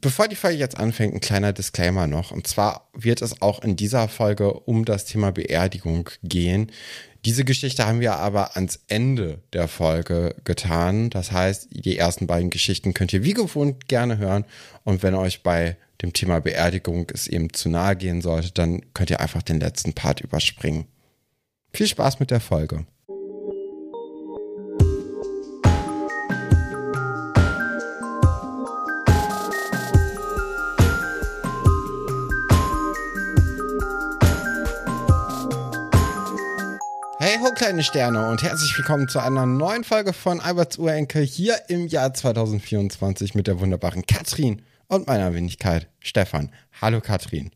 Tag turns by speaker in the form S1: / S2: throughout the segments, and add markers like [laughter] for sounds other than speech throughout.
S1: Bevor die Folge jetzt anfängt, ein kleiner Disclaimer noch. Und zwar wird es auch in dieser Folge um das Thema Beerdigung gehen. Diese Geschichte haben wir aber ans Ende der Folge getan. Das heißt, die ersten beiden Geschichten könnt ihr wie gewohnt gerne hören. Und wenn euch bei dem Thema Beerdigung es eben zu nahe gehen sollte, dann könnt ihr einfach den letzten Part überspringen. Viel Spaß mit der Folge. Kleine Sterne und herzlich willkommen zu einer neuen Folge von Alberts Urenkel hier im Jahr 2024 mit der wunderbaren Katrin und meiner Wenigkeit Stefan. Hallo Katrin.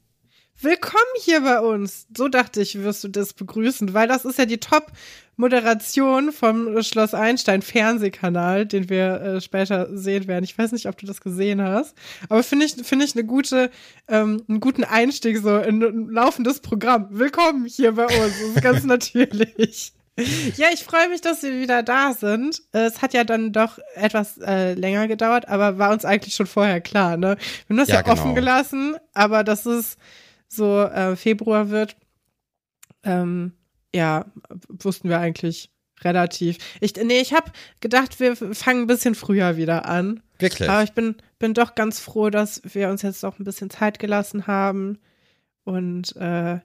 S2: Willkommen hier bei uns. So dachte ich, wirst du das begrüßen, weil das ist ja die Top-Moderation vom Schloss Einstein Fernsehkanal, den wir äh, später sehen werden. Ich weiß nicht, ob du das gesehen hast, aber finde ich, finde ich eine gute, ähm, einen guten Einstieg so in ein laufendes Programm. Willkommen hier bei uns. Das ist ganz [laughs] natürlich. [laughs] Ja, ich freue mich, dass wir wieder da sind. Es hat ja dann doch etwas äh, länger gedauert, aber war uns eigentlich schon vorher klar, ne? Wir haben das ja, ja genau. offen gelassen, aber das ist so äh, Februar wird, ähm, ja, wussten wir eigentlich relativ. Ich, nee, ich habe gedacht, wir fangen ein bisschen früher wieder an.
S1: Wirklich?
S2: Aber ich bin, bin doch ganz froh, dass wir uns jetzt auch ein bisschen Zeit gelassen haben und äh,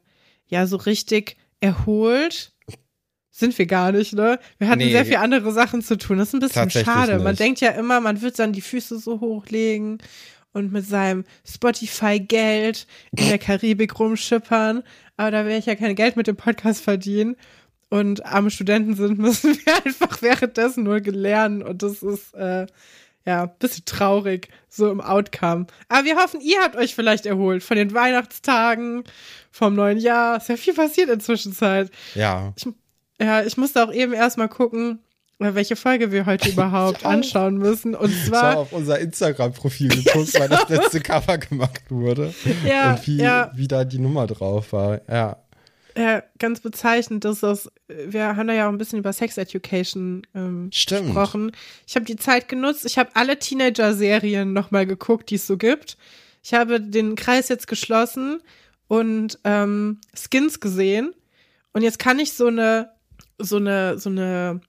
S2: ja, so richtig erholt sind wir gar nicht, ne? Wir hatten nee, sehr viele andere Sachen zu tun. Das ist ein bisschen schade. Nicht. Man denkt ja immer, man wird dann die Füße so hochlegen und mit seinem Spotify-Geld in der Karibik rumschippern. Aber da werde ich ja kein Geld mit dem Podcast verdienen. Und arme Studenten sind, [laughs] müssen wir einfach währenddessen nur lernen. Und das ist, äh, ja, ein bisschen traurig, so im Outcome. Aber wir hoffen, ihr habt euch vielleicht erholt von den Weihnachtstagen, vom neuen Jahr. Ist ja viel passiert in Zwischenzeit.
S1: Ja.
S2: Ich, ja, ich musste auch eben erstmal gucken, welche Folge wir heute [laughs] überhaupt anschauen müssen. Und zwar.
S1: Ich habe auf unser Instagram-Profil geguckt, [laughs] weil das letzte Cover gemacht wurde.
S2: Ja,
S1: und wie,
S2: ja.
S1: wie da die Nummer drauf war. Ja.
S2: Ja, ganz bezeichnend ist das, wir haben da ja auch ein bisschen über Sex Education ähm, gesprochen. Ich habe die Zeit genutzt, ich habe alle Teenager-Serien nochmal geguckt, die es so gibt. Ich habe den Kreis jetzt geschlossen und ähm, Skins gesehen. Und jetzt kann ich so eine, so eine, so eine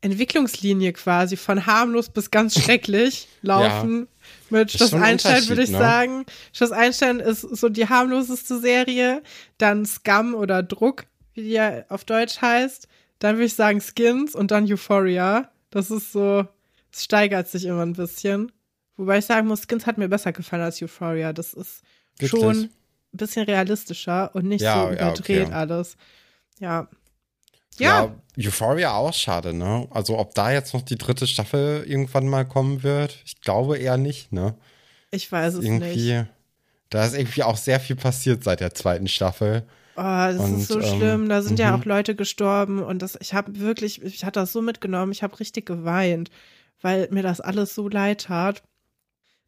S2: Entwicklungslinie quasi von harmlos bis ganz [laughs] schrecklich laufen. Ja, mit Schloss Einstein würde ich ne? sagen. Schloss Einstein ist so die harmloseste Serie. Dann Scum oder Druck, wie die ja auf Deutsch heißt. Dann würde ich sagen Skins und dann Euphoria. Das ist so, es steigert sich immer ein bisschen. Wobei ich sagen muss, Skins hat mir besser gefallen als Euphoria. Das ist Wirklich? schon ein bisschen realistischer und nicht ja, so überdreht ja, okay. alles. Ja,
S1: ja. ja, Euphoria auch schade, ne? Also ob da jetzt noch die dritte Staffel irgendwann mal kommen wird, ich glaube eher nicht, ne?
S2: Ich weiß es
S1: irgendwie,
S2: nicht.
S1: Da ist irgendwie auch sehr viel passiert seit der zweiten Staffel.
S2: Oh, das und, ist so ähm, schlimm. Da sind ja mhm. auch Leute gestorben und das, ich habe wirklich, ich hatte das so mitgenommen, ich habe richtig geweint, weil mir das alles so leid tat.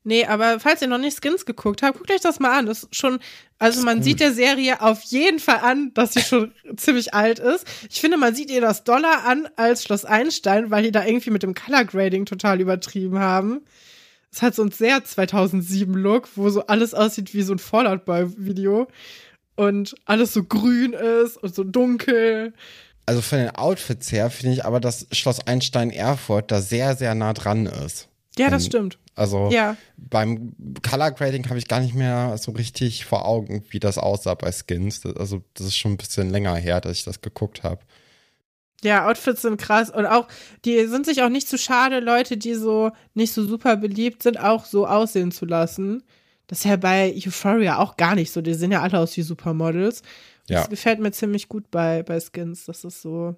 S2: Nee, aber falls ihr noch nicht Skins geguckt habt, guckt euch das mal an. Das ist schon, also man sieht der Serie auf jeden Fall an, dass sie schon [laughs] ziemlich alt ist. Ich finde, man sieht ihr das Dollar an als Schloss Einstein, weil die da irgendwie mit dem Color Grading total übertrieben haben. Es hat so ein sehr 2007 Look, wo so alles aussieht wie so ein Fallout Boy Video und alles so grün ist und so dunkel.
S1: Also von den Outfits her finde ich aber, dass Schloss Einstein Erfurt da sehr, sehr nah dran ist.
S2: Ja, das stimmt.
S1: Also
S2: ja.
S1: beim Color Grading habe ich gar nicht mehr so richtig vor Augen, wie das aussah bei Skins. also das ist schon ein bisschen länger her, dass ich das geguckt habe.
S2: Ja, Outfits sind krass und auch die sind sich auch nicht zu schade, Leute, die so nicht so super beliebt sind, auch so aussehen zu lassen. Das ist ja bei Euphoria auch gar nicht so. Die sehen ja alle aus wie Supermodels. Ja. Das gefällt mir ziemlich gut bei, bei Skins, dass es so,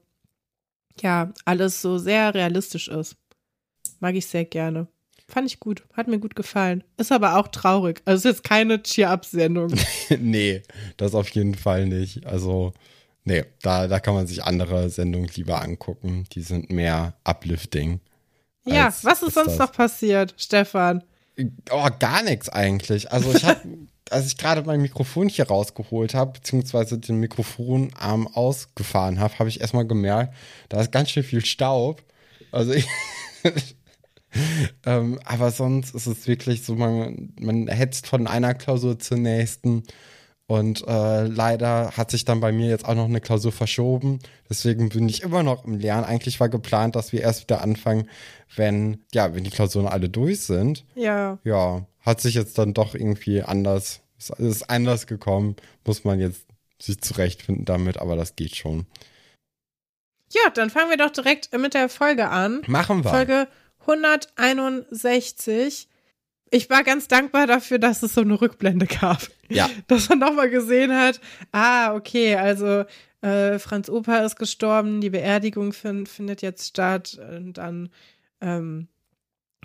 S2: ja, alles so sehr realistisch ist. Mag ich sehr gerne. Fand ich gut. Hat mir gut gefallen. Ist aber auch traurig. Also ist jetzt keine Cheer-Up-Sendung. [laughs]
S1: nee, das auf jeden Fall nicht. Also, nee, da, da kann man sich andere Sendungen lieber angucken. Die sind mehr uplifting.
S2: Ja, was ist sonst das. noch passiert, Stefan?
S1: Oh, gar nichts eigentlich. Also ich habe, [laughs] als ich gerade mein Mikrofon hier rausgeholt habe, beziehungsweise den Mikrofonarm ausgefahren habe, habe ich erstmal gemerkt, da ist ganz schön viel Staub. Also ich [laughs] [laughs] ähm, aber sonst ist es wirklich so, man, man hetzt von einer Klausur zur nächsten. Und äh, leider hat sich dann bei mir jetzt auch noch eine Klausur verschoben. Deswegen bin ich immer noch im Lernen. Eigentlich war geplant, dass wir erst wieder anfangen, wenn, ja, wenn die Klausuren alle durch sind.
S2: Ja.
S1: Ja, hat sich jetzt dann doch irgendwie anders, es ist anders gekommen. Muss man jetzt sich zurechtfinden damit, aber das geht schon.
S2: Ja, dann fangen wir doch direkt mit der Folge an.
S1: Machen wir.
S2: Folge 161. Ich war ganz dankbar dafür, dass es so eine Rückblende gab.
S1: Ja. [laughs]
S2: Dass man nochmal gesehen hat, ah, okay, also äh, Franz Opa ist gestorben, die Beerdigung fin findet jetzt statt und dann ähm,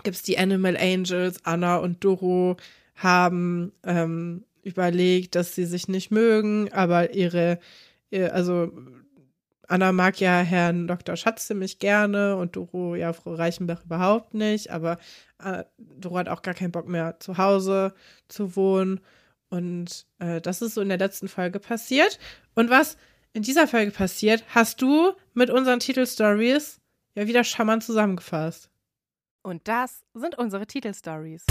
S2: gibt es die Animal Angels, Anna und Doro haben ähm, überlegt, dass sie sich nicht mögen, aber ihre, ihr, also Anna mag ja Herrn Dr. Schatz ziemlich gerne und Doro ja Frau Reichenbach überhaupt nicht, aber äh, Doro hat auch gar keinen Bock mehr zu Hause zu wohnen. Und äh, das ist so in der letzten Folge passiert. Und was in dieser Folge passiert, hast du mit unseren Titelstories ja wieder charmant zusammengefasst.
S3: Und das sind unsere Titelstories.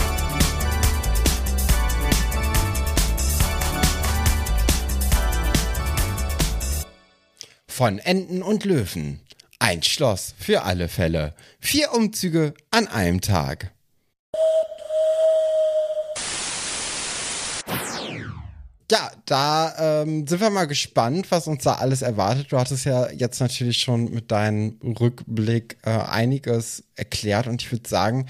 S1: Von Enten und Löwen. Ein Schloss für alle Fälle. Vier Umzüge an einem Tag. Ja, da ähm, sind wir mal gespannt, was uns da alles erwartet. Du hattest ja jetzt natürlich schon mit deinem Rückblick äh, einiges erklärt und ich würde sagen,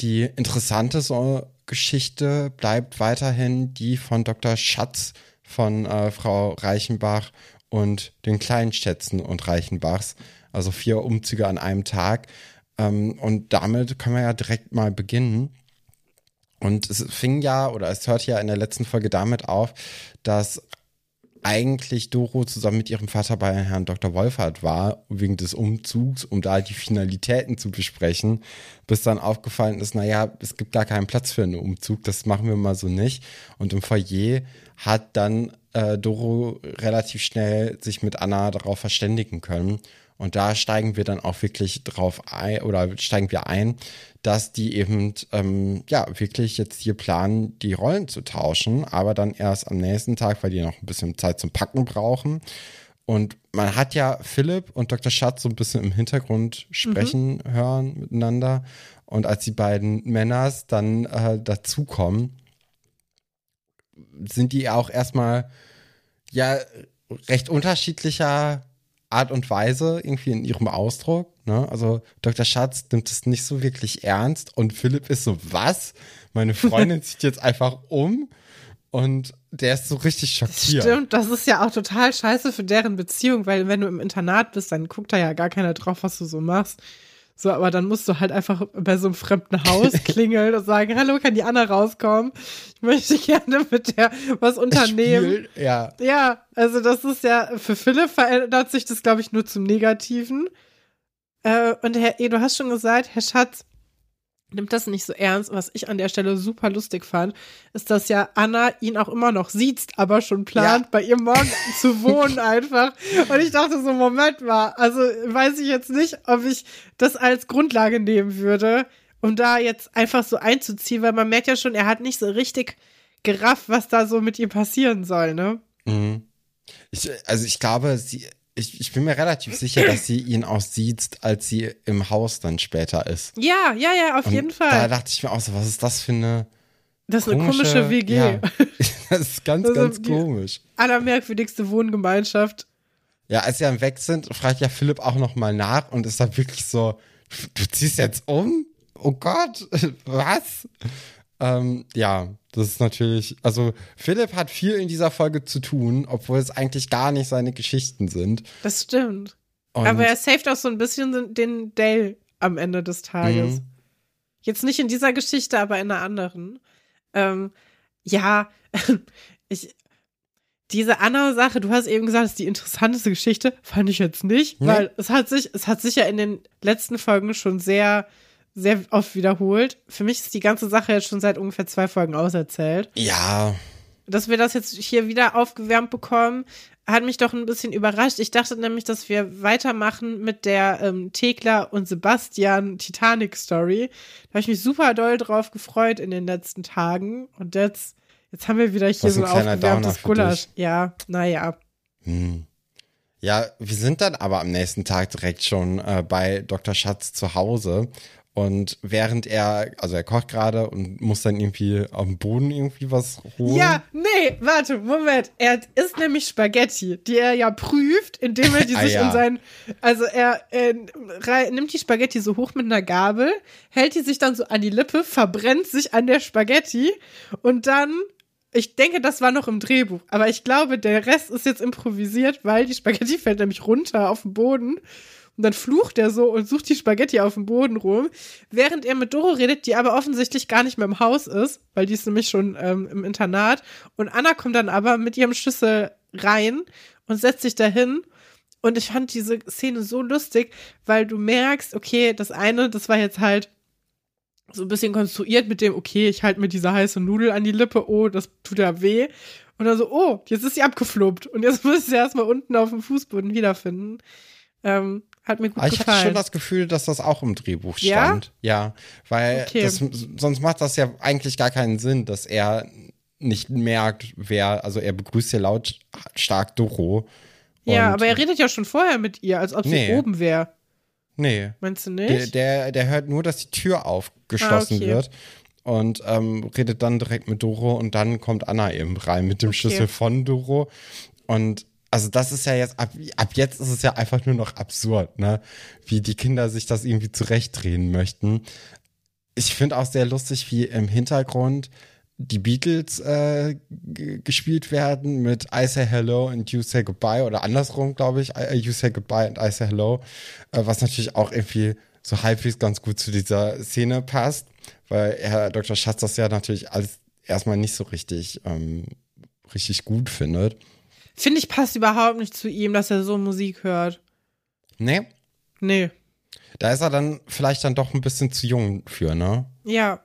S1: die interessante so Geschichte bleibt weiterhin die von Dr. Schatz von äh, Frau Reichenbach und den kleinen Schätzen und Reichenbachs. Also vier Umzüge an einem Tag. Ähm, und damit können wir ja direkt mal beginnen. Und es fing ja, oder es hört ja in der letzten Folge damit auf, dass eigentlich Doro zusammen mit ihrem Vater bei Herrn Dr. Wolfert war, wegen des Umzugs, um da die Finalitäten zu besprechen, bis dann aufgefallen ist, naja, es gibt gar keinen Platz für einen Umzug, das machen wir mal so nicht. Und im Foyer hat dann äh, Doro relativ schnell sich mit Anna darauf verständigen können. Und da steigen wir dann auch wirklich drauf ein oder steigen wir ein, dass die eben ähm, ja wirklich jetzt hier planen, die Rollen zu tauschen, aber dann erst am nächsten Tag, weil die noch ein bisschen Zeit zum Packen brauchen. Und man hat ja Philipp und Dr. Schatz so ein bisschen im Hintergrund sprechen mhm. hören miteinander. Und als die beiden Männers dann äh, dazukommen, sind die auch erstmal ja recht unterschiedlicher Art und Weise irgendwie in ihrem Ausdruck. Ne? Also Dr. Schatz nimmt es nicht so wirklich ernst und Philipp ist so, was? Meine Freundin [laughs] zieht jetzt einfach um und der ist so richtig schockiert.
S2: Stimmt, das ist ja auch total scheiße für deren Beziehung, weil wenn du im Internat bist, dann guckt da ja gar keiner drauf, was du so machst. So, aber dann musst du halt einfach bei so einem fremden Haus [laughs] klingeln und sagen, hallo, kann die Anna rauskommen? Ich möchte gerne mit der was [laughs] unternehmen.
S1: Spiel, ja.
S2: Ja, also das ist ja, für Philipp verändert sich das, glaube ich, nur zum Negativen. Äh, und Herr E., du hast schon gesagt, Herr Schatz, nimmt das nicht so ernst. Was ich an der Stelle super lustig fand, ist, dass ja Anna ihn auch immer noch sieht, aber schon plant, ja. bei ihr morgen [laughs] zu wohnen einfach. Und ich dachte so, Moment mal, also weiß ich jetzt nicht, ob ich das als Grundlage nehmen würde, um da jetzt einfach so einzuziehen, weil man merkt ja schon, er hat nicht so richtig gerafft, was da so mit ihm passieren soll, ne?
S1: Mhm. Ich, also ich glaube, sie, ich, ich bin mir relativ sicher, dass sie ihn auch sieht, als sie im Haus dann später ist.
S2: Ja, ja, ja, auf
S1: Und
S2: jeden Fall.
S1: Da dachte ich mir auch so, was ist das für eine.
S2: Das ist komische, eine komische WG. Ja, [laughs]
S1: das ist ganz, das ganz ist komisch.
S2: Allermerkwürdigste Wohngemeinschaft.
S1: Ja, als sie dann weg sind, fragt ja Philipp auch nochmal nach und ist dann wirklich so, du ziehst jetzt um? Oh Gott, [laughs] was? Ähm, ja, das ist natürlich, also Philipp hat viel in dieser Folge zu tun, obwohl es eigentlich gar nicht seine Geschichten sind.
S2: Das stimmt. Und Aber er saved auch so ein bisschen den Dale am Ende des Tages. Mhm. Jetzt nicht in dieser Geschichte, aber in einer anderen. Ähm, ja, [laughs] ich, diese Anna-Sache, du hast eben gesagt, es ist die interessanteste Geschichte, fand ich jetzt nicht, mhm. weil es hat sich, es hat sich ja in den letzten Folgen schon sehr sehr oft wiederholt. Für mich ist die ganze Sache jetzt schon seit ungefähr zwei Folgen auserzählt.
S1: Ja.
S2: Dass wir das jetzt hier wieder aufgewärmt bekommen, hat mich doch ein bisschen überrascht. Ich dachte nämlich, dass wir weitermachen mit der ähm, Thekla und Sebastian Titanic Story. Da habe ich mich super doll drauf gefreut in den letzten Tagen. Und jetzt, jetzt haben wir wieder hier
S1: Was
S2: so
S1: ein
S2: aufgewärmtes Gulasch.
S1: dich.
S2: Ja, naja.
S1: Hm. Ja, wir sind dann aber am nächsten Tag direkt schon äh, bei Dr. Schatz zu Hause. Und während er, also er kocht gerade und muss dann irgendwie auf dem Boden irgendwie was holen.
S2: Ja, nee, warte, Moment. Er isst nämlich Spaghetti, die er ja prüft, indem er die [laughs]
S1: Ah,
S2: sich
S1: ja.
S2: in sein, also er rei- nimmt die Spaghetti so hoch mit einer Gabel, hält die sich dann so an die Lippe, verbrennt sich an der Spaghetti und dann, ich denke, das war noch im Drehbuch, aber ich glaube, der Rest ist jetzt improvisiert, weil die Spaghetti fällt nämlich runter auf den Boden. Und dann flucht er so und sucht die Spaghetti auf dem Boden rum, während er mit Doro redet, die aber offensichtlich gar nicht mehr im Haus ist, weil die ist nämlich schon ähm, im Internat. Und Anna kommt dann aber mit ihrem Schlüssel rein und setzt sich dahin. Und ich fand diese Szene so lustig, weil du merkst, okay, das eine, das war jetzt halt so ein bisschen konstruiert mit dem, okay, ich halte mir diese heiße Nudel an die Lippe, oh, das tut ja weh. Und dann so, oh, jetzt ist sie abgefluppt. Und jetzt [laughs] muss ich sie erstmal unten auf dem Fußboden wiederfinden. Ähm, hat mir gut
S1: Aber ich
S2: gefallen.
S1: hatte schon das Gefühl, dass das auch im Drehbuch
S2: Ja?
S1: stand. Ja, weil
S2: Okay.
S1: das, sonst macht das ja eigentlich gar keinen Sinn, dass er nicht merkt, wer, also er begrüßt ja lautstark Doro.
S2: ja, aber er redet ja schon vorher mit ihr, als ob sie
S1: Nee.
S2: oben wäre.
S1: Nee,
S2: Meinst du
S1: der,
S2: nicht?
S1: der, der hört nur, dass die Tür aufgeschlossen
S2: Ah, okay.
S1: wird und ähm, redet dann direkt mit Doro und dann kommt Anna eben rein mit dem
S2: Okay.
S1: Schlüssel von Doro. Und also das ist ja jetzt, ab, ab jetzt ist es ja einfach nur noch absurd, ne? Wie die Kinder sich das irgendwie zurechtdrehen möchten. Ich finde auch sehr lustig, wie im Hintergrund die Beatles äh, gespielt werden mit I Say Hello and You Say Goodbye oder andersrum, glaube ich, I- You Say Goodbye and I Say Hello, äh, was natürlich auch irgendwie so halbwegs ganz gut zu dieser Szene passt, weil Herr Dr. Schatz das ja natürlich alles erstmal nicht so richtig, ähm, richtig gut findet.
S2: Finde ich, passt überhaupt nicht zu ihm, dass er so Musik hört.
S1: Nee,
S2: Nee.
S1: da ist er dann vielleicht dann doch ein bisschen zu jung für, ne?
S2: Ja.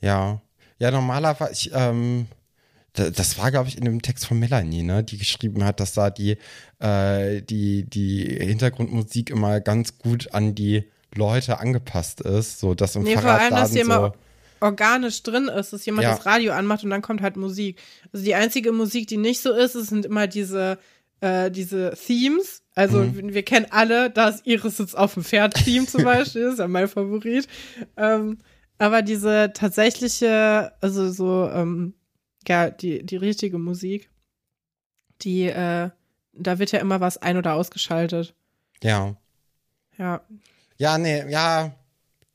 S1: Ja. Ja, normalerweise, ich, ähm, da- das war, glaube ich, in dem Text von Melanie, ne, die geschrieben hat, dass da die, äh, die, die Hintergrundmusik immer ganz gut an die Leute angepasst ist, so dass im
S2: Nee, vor allem, dass
S1: Fahrradladen
S2: sie immer
S1: so,
S2: organisch drin ist, dass jemand
S1: Ja.
S2: das Radio anmacht und dann kommt halt Musik. Also die einzige Musik, die nicht so ist, es sind immer diese, äh, diese Themes. Also
S1: Mhm.
S2: wir, kennen alle, das Iris sitzt auf dem Pferd-Theme zum [laughs] Beispiel, ist ja mein Favorit. Ähm, aber diese tatsächliche, also so, ähm, ja, die, die richtige Musik, die, äh, da wird ja immer was ein- oder ausgeschaltet.
S1: ja.
S2: Ja.
S1: Ja, nee, ja,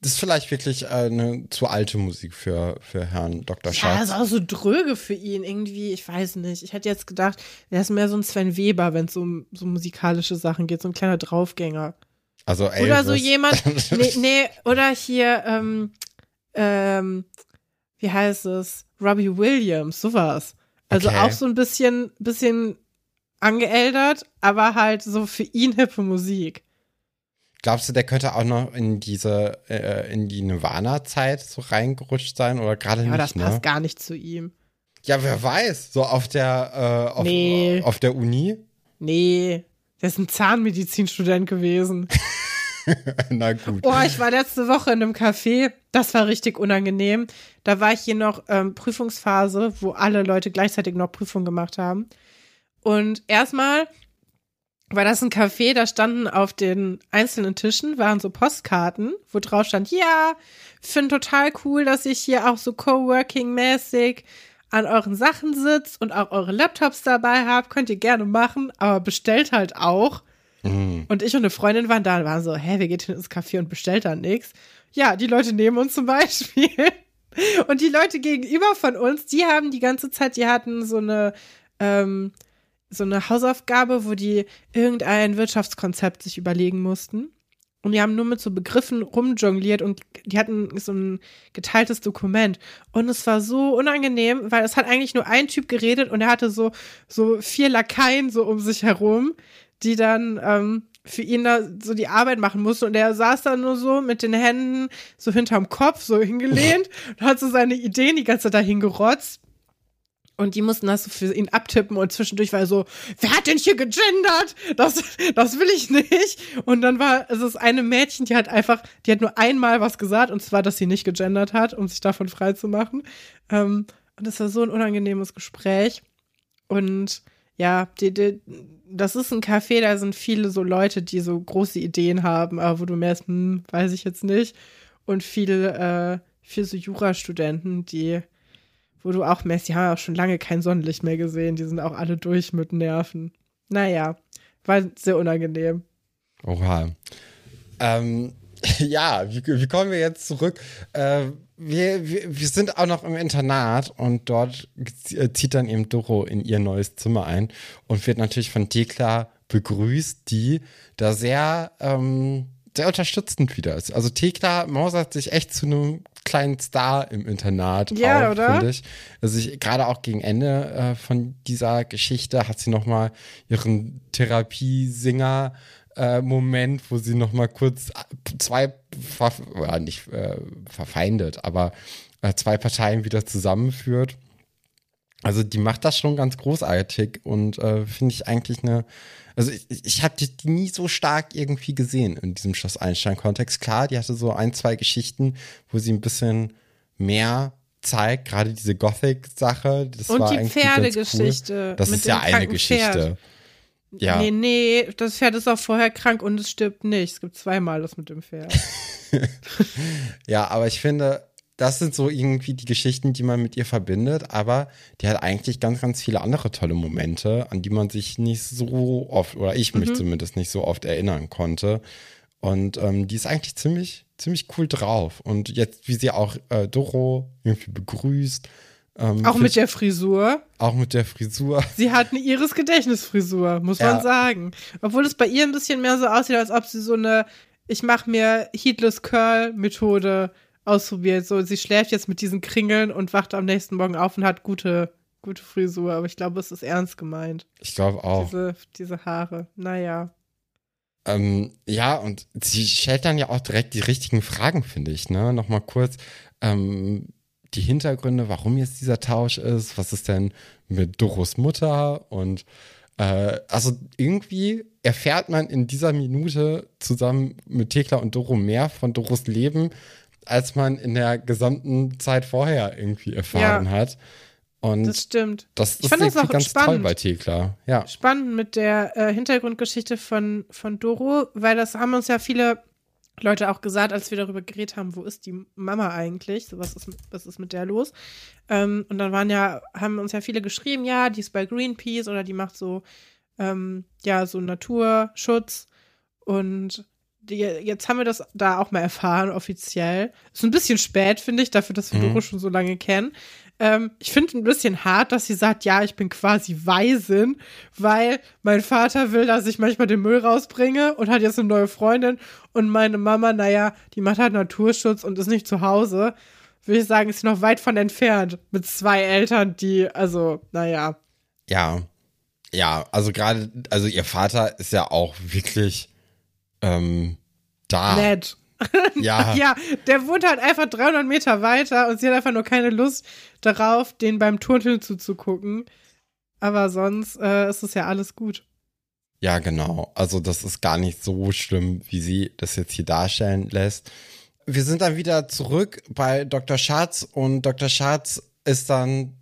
S1: ist vielleicht wirklich äh, eine zu alte Musik für, für Herrn Dr.
S2: Ja,
S1: Schatz.
S2: ist auch so dröge für ihn irgendwie. Ich weiß nicht. Ich hätte jetzt gedacht, er ist mehr so ein Sven Weber, wenn es um so musikalische Sachen geht, so ein kleiner Draufgänger.
S1: Also Elvis.
S2: Oder so jemand, [laughs] nee, nee, oder hier, ähm, ähm, wie heißt es? Robbie Williams, sowas. Also
S1: Okay.
S2: auch so ein bisschen, bisschen angeeldert, aber halt so für ihn hippe Musik.
S1: Glaubst du, der könnte auch noch in diese, äh, in die Nirvana-Zeit so reingerutscht sein oder gerade
S2: Ja, aber
S1: nicht,
S2: das passt
S1: ne?
S2: gar nicht zu ihm.
S1: Ja, wer weiß, so auf der, äh, auf,
S2: Nee.
S1: auf der Uni.
S2: Nee, der ist ein Zahnmedizinstudent gewesen. [laughs]
S1: Na gut.
S2: Oh, ich war letzte Woche in einem Café. Das war richtig unangenehm. Da war ich hier noch ähm, Prüfungsphase, wo alle Leute gleichzeitig noch Prüfung gemacht haben. Und erstmal war das ein Café, da standen auf den einzelnen Tischen, waren so Postkarten, wo drauf stand, ja, finde total cool, dass ich hier auch so Coworking-mäßig an euren Sachen sitzt und auch eure Laptops dabei habt. Könnt ihr gerne machen, aber bestellt halt auch.
S1: Mhm.
S2: Und ich und eine Freundin waren da und waren so, hä, wir gehen hin ins Café und bestellt dann nichts. Ja, die Leute neben uns zum Beispiel. [laughs] Und die Leute gegenüber von uns, die haben die ganze Zeit, die hatten so eine, ähm, so eine Hausaufgabe, wo die irgendein Wirtschaftskonzept sich überlegen mussten. Und die haben nur mit so Begriffen rumjongliert und die hatten so ein geteiltes Dokument. Und es war so unangenehm, weil es hat eigentlich nur ein Typ geredet und er hatte so, so vier Lakaien so um sich herum, die dann ähm, für ihn da so die Arbeit machen mussten. Und er saß da nur so mit den Händen so hinterm Kopf, so hingelehnt [laughs] und hat so seine Ideen die ganze Zeit dahin gerotzt. Und die mussten das für ihn abtippen und zwischendurch war er so, wer hat denn hier gegendert? Das, das will ich nicht. Und dann war es ist eine Mädchen, die hat einfach, die hat nur einmal was gesagt und zwar, dass sie nicht gegendert hat, um sich davon frei zu machen. Ähm, und das war so ein unangenehmes Gespräch. Und ja, die, die, das ist ein Café, da sind viele so Leute, die so große Ideen haben, aber wo du merkst, hm, weiß ich jetzt nicht. Und viele, äh, viele so Jurastudenten, die, wo du auch merkst, die haben auch schon lange kein Sonnenlicht mehr gesehen, die sind auch alle durch mit Nerven. Naja, war sehr unangenehm.
S1: Oha. Ähm, [laughs] ja, wie, wie kommen wir jetzt zurück? Äh, wir, wir, wir sind auch noch im Internat und dort zieht dann eben Doro in ihr neues Zimmer ein und wird natürlich von Tekla begrüßt, die da sehr, ähm, sehr unterstützend wieder ist. Also Tekla mausert sich echt zu einem kleinen Star im Internat.
S2: Ja,
S1: auch,
S2: oder?
S1: finde Ich. Also ich, gerade auch gegen Ende äh, von dieser Geschichte hat sie nochmal ihren Therapiesinger äh, Moment, wo sie noch mal kurz zwei, ver ja, nicht äh, verfeindet, aber äh, zwei Parteien wieder zusammenführt. Also die macht das schon ganz großartig und äh, finde ich eigentlich eine, also ich, ich habe die, die nie so stark irgendwie gesehen in diesem Schloss Einstein-Kontext. Klar, die hatte so ein, zwei Geschichten, wo sie ein bisschen mehr zeigt, gerade diese Gothic-Sache.
S2: Und die Pferdegeschichte.
S1: Cool. Das ist ja eine Geschichte.
S2: Pferd. Ja. Nee, nee, das Pferd ist auch vorher krank und es stirbt nicht. Es gibt zweimal das mit dem Pferd. [laughs]
S1: ja, aber ich finde, das sind so irgendwie die Geschichten, die man mit ihr verbindet, aber die hat eigentlich ganz, ganz viele andere tolle Momente, an die man sich nicht so oft, oder ich mich mhm. zumindest nicht so oft erinnern konnte. Und ähm, die ist eigentlich ziemlich, ziemlich cool drauf. Und jetzt, wie sie auch äh, Doro irgendwie begrüßt
S2: ähm, auch mit der Frisur.
S1: Auch mit der Frisur.
S2: Sie hat eine Iris-Gedächtnisfrisur, muss ja. man sagen. Obwohl es bei ihr ein bisschen mehr so aussieht, als ob sie so eine Ich mache mir Heatless Curl-Methode ausprobiert. So, sie schläft jetzt mit diesen Kringeln und wacht am nächsten Morgen auf und hat gute, gute Frisur. Aber ich glaube, es ist ernst gemeint.
S1: Ich glaube auch.
S2: Diese, diese Haare. Naja.
S1: Ähm, ja, und sie stellt dann ja auch direkt die richtigen Fragen, finde ich, ne? Nochmal kurz, ähm, die Hintergründe, warum jetzt dieser Tausch ist, was ist denn mit Doros Mutter und äh, also irgendwie erfährt man in dieser Minute zusammen mit Tekla und Doro mehr von Doros Leben, als man in der gesamten Zeit vorher irgendwie erfahren ja, hat. Und
S2: das stimmt.
S1: Das, das ich fand das auch ganz spannend. toll bei Tekla. Ja.
S2: Spannend mit der äh, Hintergrundgeschichte von, von Doro, weil das haben uns ja viele Leute auch gesagt, als wir darüber geredet haben, wo ist die Mama eigentlich? So, was ist, was ist mit der los? Ähm, und dann waren ja, haben uns ja viele geschrieben, ja, die ist bei Greenpeace oder die macht so, ähm, ja, so Naturschutz. Und jetzt haben wir das da auch mal erfahren, offiziell. Ist ein bisschen spät, finde ich, dafür, dass wir mhm. Doro schon so lange kennen. Ähm, ich finde ein bisschen hart, dass sie sagt, ja, ich bin quasi Waisin, weil mein Vater will, dass ich manchmal den Müll rausbringe und hat jetzt eine neue Freundin und meine Mama, naja, die macht halt Naturschutz und ist nicht zu Hause. Würde ich sagen, ist sie noch weit von entfernt mit zwei Eltern, die, also, naja.
S1: Ja, ja, also gerade, also ihr Vater ist ja auch wirklich ähm, da.
S2: Nett. [laughs] Ja. ja, der wohnt halt einfach 300 Meter weiter und sie hat einfach nur keine Lust darauf, den beim Turteln zuzugucken. Aber sonst äh, ist es ja alles gut.
S1: Ja, genau. Also das ist gar nicht so schlimm, wie sie das jetzt hier darstellen lässt. Wir sind dann wieder zurück bei Dr. Schatz und Dr. Schatz ist dann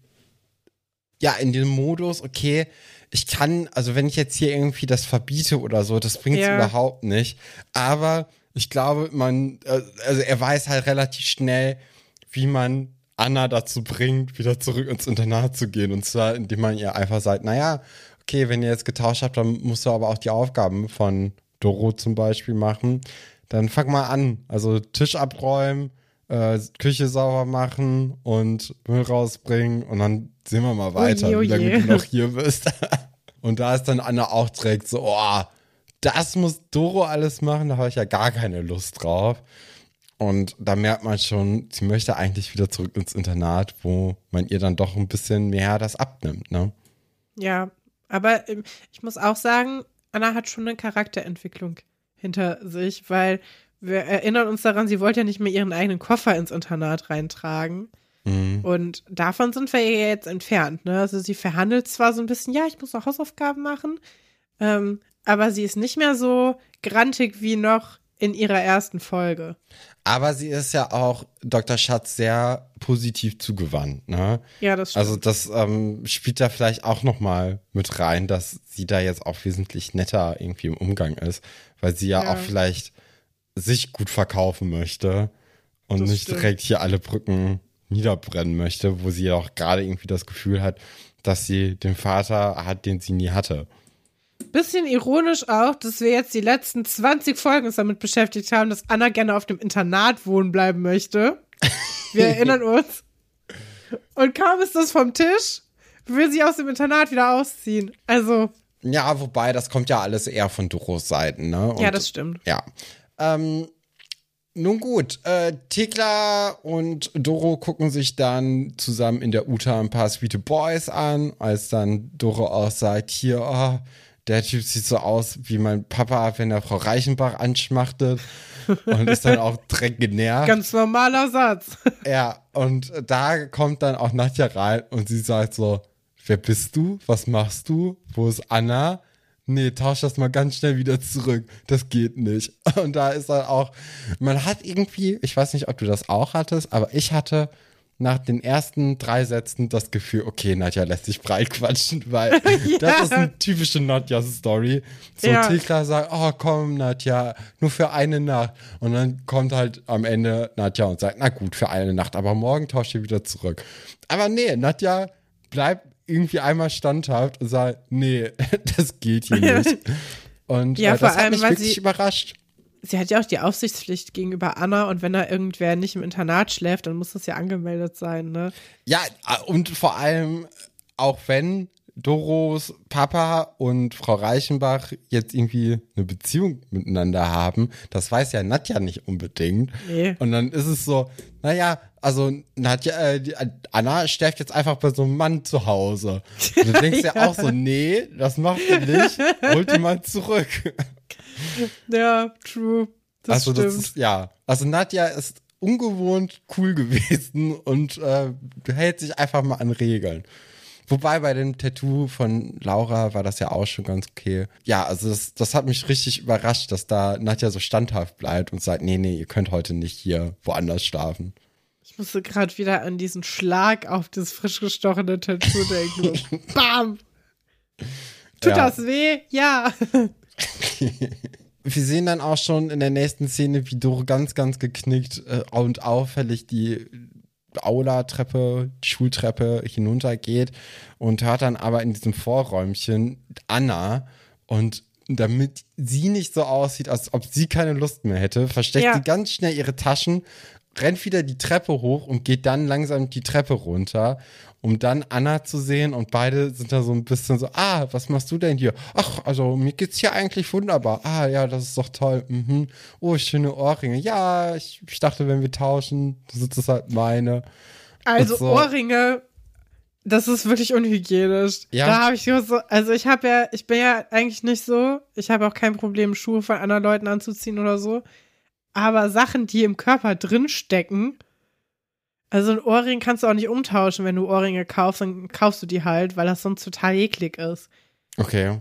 S1: ja in dem Modus, okay, ich kann, also wenn ich jetzt hier irgendwie das verbiete oder so, das bringt es ja. überhaupt nicht. Aber ich glaube, man, äh, also er weiß halt relativ schnell, wie man Anna dazu bringt, wieder zurück ins Internat zu gehen. Und zwar, indem man ihr einfach sagt, naja, okay, wenn ihr jetzt getauscht habt, dann musst du aber auch die Aufgaben von Doro zum Beispiel machen. Dann fang mal an. Also Tisch abräumen, äh, Küche sauber machen und Müll rausbringen und dann sehen wir mal weiter, oje, oje. wie lange du noch hier bist. [laughs] und da ist dann Anna auch direkt so, oh, das muss Doro alles machen, da habe ich ja gar keine Lust drauf. Und da merkt man schon, sie möchte eigentlich wieder zurück ins Internat, wo man ihr dann doch ein bisschen mehr das abnimmt, ne?
S2: Ja, aber ähm, ich muss auch sagen, Anna hat schon eine Charakterentwicklung hinter sich, weil wir erinnern uns daran, sie wollte ja nicht mehr ihren eigenen Koffer ins Internat reintragen.
S1: Mhm.
S2: Und davon sind wir ja jetzt entfernt. Ne? Also sie verhandelt zwar so ein bisschen, ja, ich muss noch Hausaufgaben machen, ähm, aber sie ist nicht mehr so grantig wie noch in ihrer ersten Folge.
S1: Aber sie ist ja auch Dr. Schatz sehr positiv zugewandt, ne?
S2: Ja, das stimmt.
S1: Also das ähm, spielt da vielleicht auch noch mal mit rein, dass sie da jetzt auch wesentlich netter irgendwie im Umgang ist, weil sie ja,
S2: Ja.
S1: auch vielleicht sich gut verkaufen möchte und
S2: Das
S1: nicht
S2: stimmt.
S1: direkt hier alle Brücken niederbrennen möchte, wo sie ja auch gerade irgendwie das Gefühl hat, dass sie den Vater hat, den sie nie hatte.
S2: Bisschen ironisch auch, dass wir jetzt die letzten 20 Folgen uns damit beschäftigt haben, dass Anna gerne auf dem Internat wohnen bleiben möchte. Wir [laughs] erinnern uns. Und kaum ist das vom Tisch, will sie aus dem Internat wieder ausziehen. Also,
S1: Ja, wobei, das kommt ja alles eher von Doros Seiten, ne? Und
S2: ja, das stimmt.
S1: Ja. Ähm, nun gut, äh, Tekla und Doro gucken sich dann zusammen in der Uta ein paar Sweet Boys an, als dann Doro auch sagt, hier, oh, der Typ sieht so aus wie mein Papa, wenn er Frau Reichenbach anschmachtet [laughs] und ist dann auch direkt genervt.
S2: Ganz normaler Satz. [laughs]
S1: Ja, und da kommt dann auch Nadja rein und sie sagt so, wer bist du? Was machst du? Wo ist Anna? Nee, tausch das mal ganz schnell wieder zurück. Das geht nicht. [laughs] Und da ist dann auch, man hat irgendwie, ich weiß nicht, ob du das auch hattest, aber ich hatte nach den ersten drei Sätzen das Gefühl, okay, Nadja lässt sich breit quatschen, weil [laughs] das ist eine typische Nadja-Story. So
S2: Ja.
S1: Tekla sagt, oh komm, Nadja, nur für eine Nacht. Und dann kommt halt am Ende Nadja und sagt, na gut, für eine Nacht, aber morgen tauscht ihr wieder zurück. Aber nee, Nadja bleibt irgendwie einmal standhaft und sagt, nee, [laughs] das geht hier nicht. [laughs] Und
S2: Ja,
S1: äh,
S2: vor
S1: das hat
S2: allem,
S1: mich
S2: weil
S1: wirklich
S2: sie-
S1: überrascht.
S2: Sie hat ja auch die Aufsichtspflicht gegenüber Anna und wenn da irgendwer nicht im Internat schläft, dann muss das ja angemeldet sein, ne?
S1: Ja, äh, und vor allem, auch wenn Doros Papa und Frau Reichenbach jetzt irgendwie eine Beziehung miteinander haben, das weiß ja Nadja nicht unbedingt.
S2: Nee.
S1: Und dann ist es so, naja, also Nadja, äh, Anna schläft jetzt einfach bei so einem Mann zu Hause. Und du denkst [laughs] ja. auch so, nee, das macht ihr nicht, holt die mal zurück.
S2: Ja, true. Das
S1: also
S2: stimmt.
S1: das ist, ja, also Nadja ist ungewohnt cool gewesen und äh, hält sich einfach mal an Regeln. Wobei bei dem Tattoo von Laura war das ja auch schon ganz okay. Ja, also das, das hat mich richtig überrascht, dass da Nadja so standhaft bleibt und sagt, nee, nee, ihr könnt heute nicht hier woanders schlafen.
S2: Ich musste gerade wieder an diesen Schlag auf das frisch gestochene Tattoo denken. [laughs] Bam! Tut
S1: Ja.
S2: das weh? Ja. [laughs]
S1: Wir sehen dann auch schon in der nächsten Szene, wie Doro ganz, ganz geknickt äh, und auffällig die Aula-Treppe, die Schultreppe hinuntergeht und hört dann aber in diesem Vorräumchen Anna und damit sie nicht so aussieht, als ob sie keine Lust mehr hätte, versteckt
S2: Ja.
S1: sie ganz schnell ihre Taschen, rennt wieder die Treppe hoch und geht dann langsam die Treppe runter, um dann Anna zu sehen und beide sind da so ein bisschen so, ah, was machst du denn hier? Ach, also mir geht's hier eigentlich wunderbar. Ah, ja, das ist doch toll. Mhm. Oh, schöne Ohrringe. Ja, ich, ich dachte, wenn wir tauschen, das ist das halt meine.
S2: Also
S1: so.
S2: Ohrringe, das ist wirklich unhygienisch.
S1: Ja.
S2: Da habe ich so, also ich habe ja, ich bin ja eigentlich nicht so, ich habe auch kein Problem, Schuhe von anderen Leuten anzuziehen oder so. Aber Sachen, die im Körper drin stecken, also ein Ohrring kannst du auch nicht umtauschen, wenn du Ohrringe kaufst, dann kaufst du die halt, weil das sonst total eklig ist.
S1: Okay.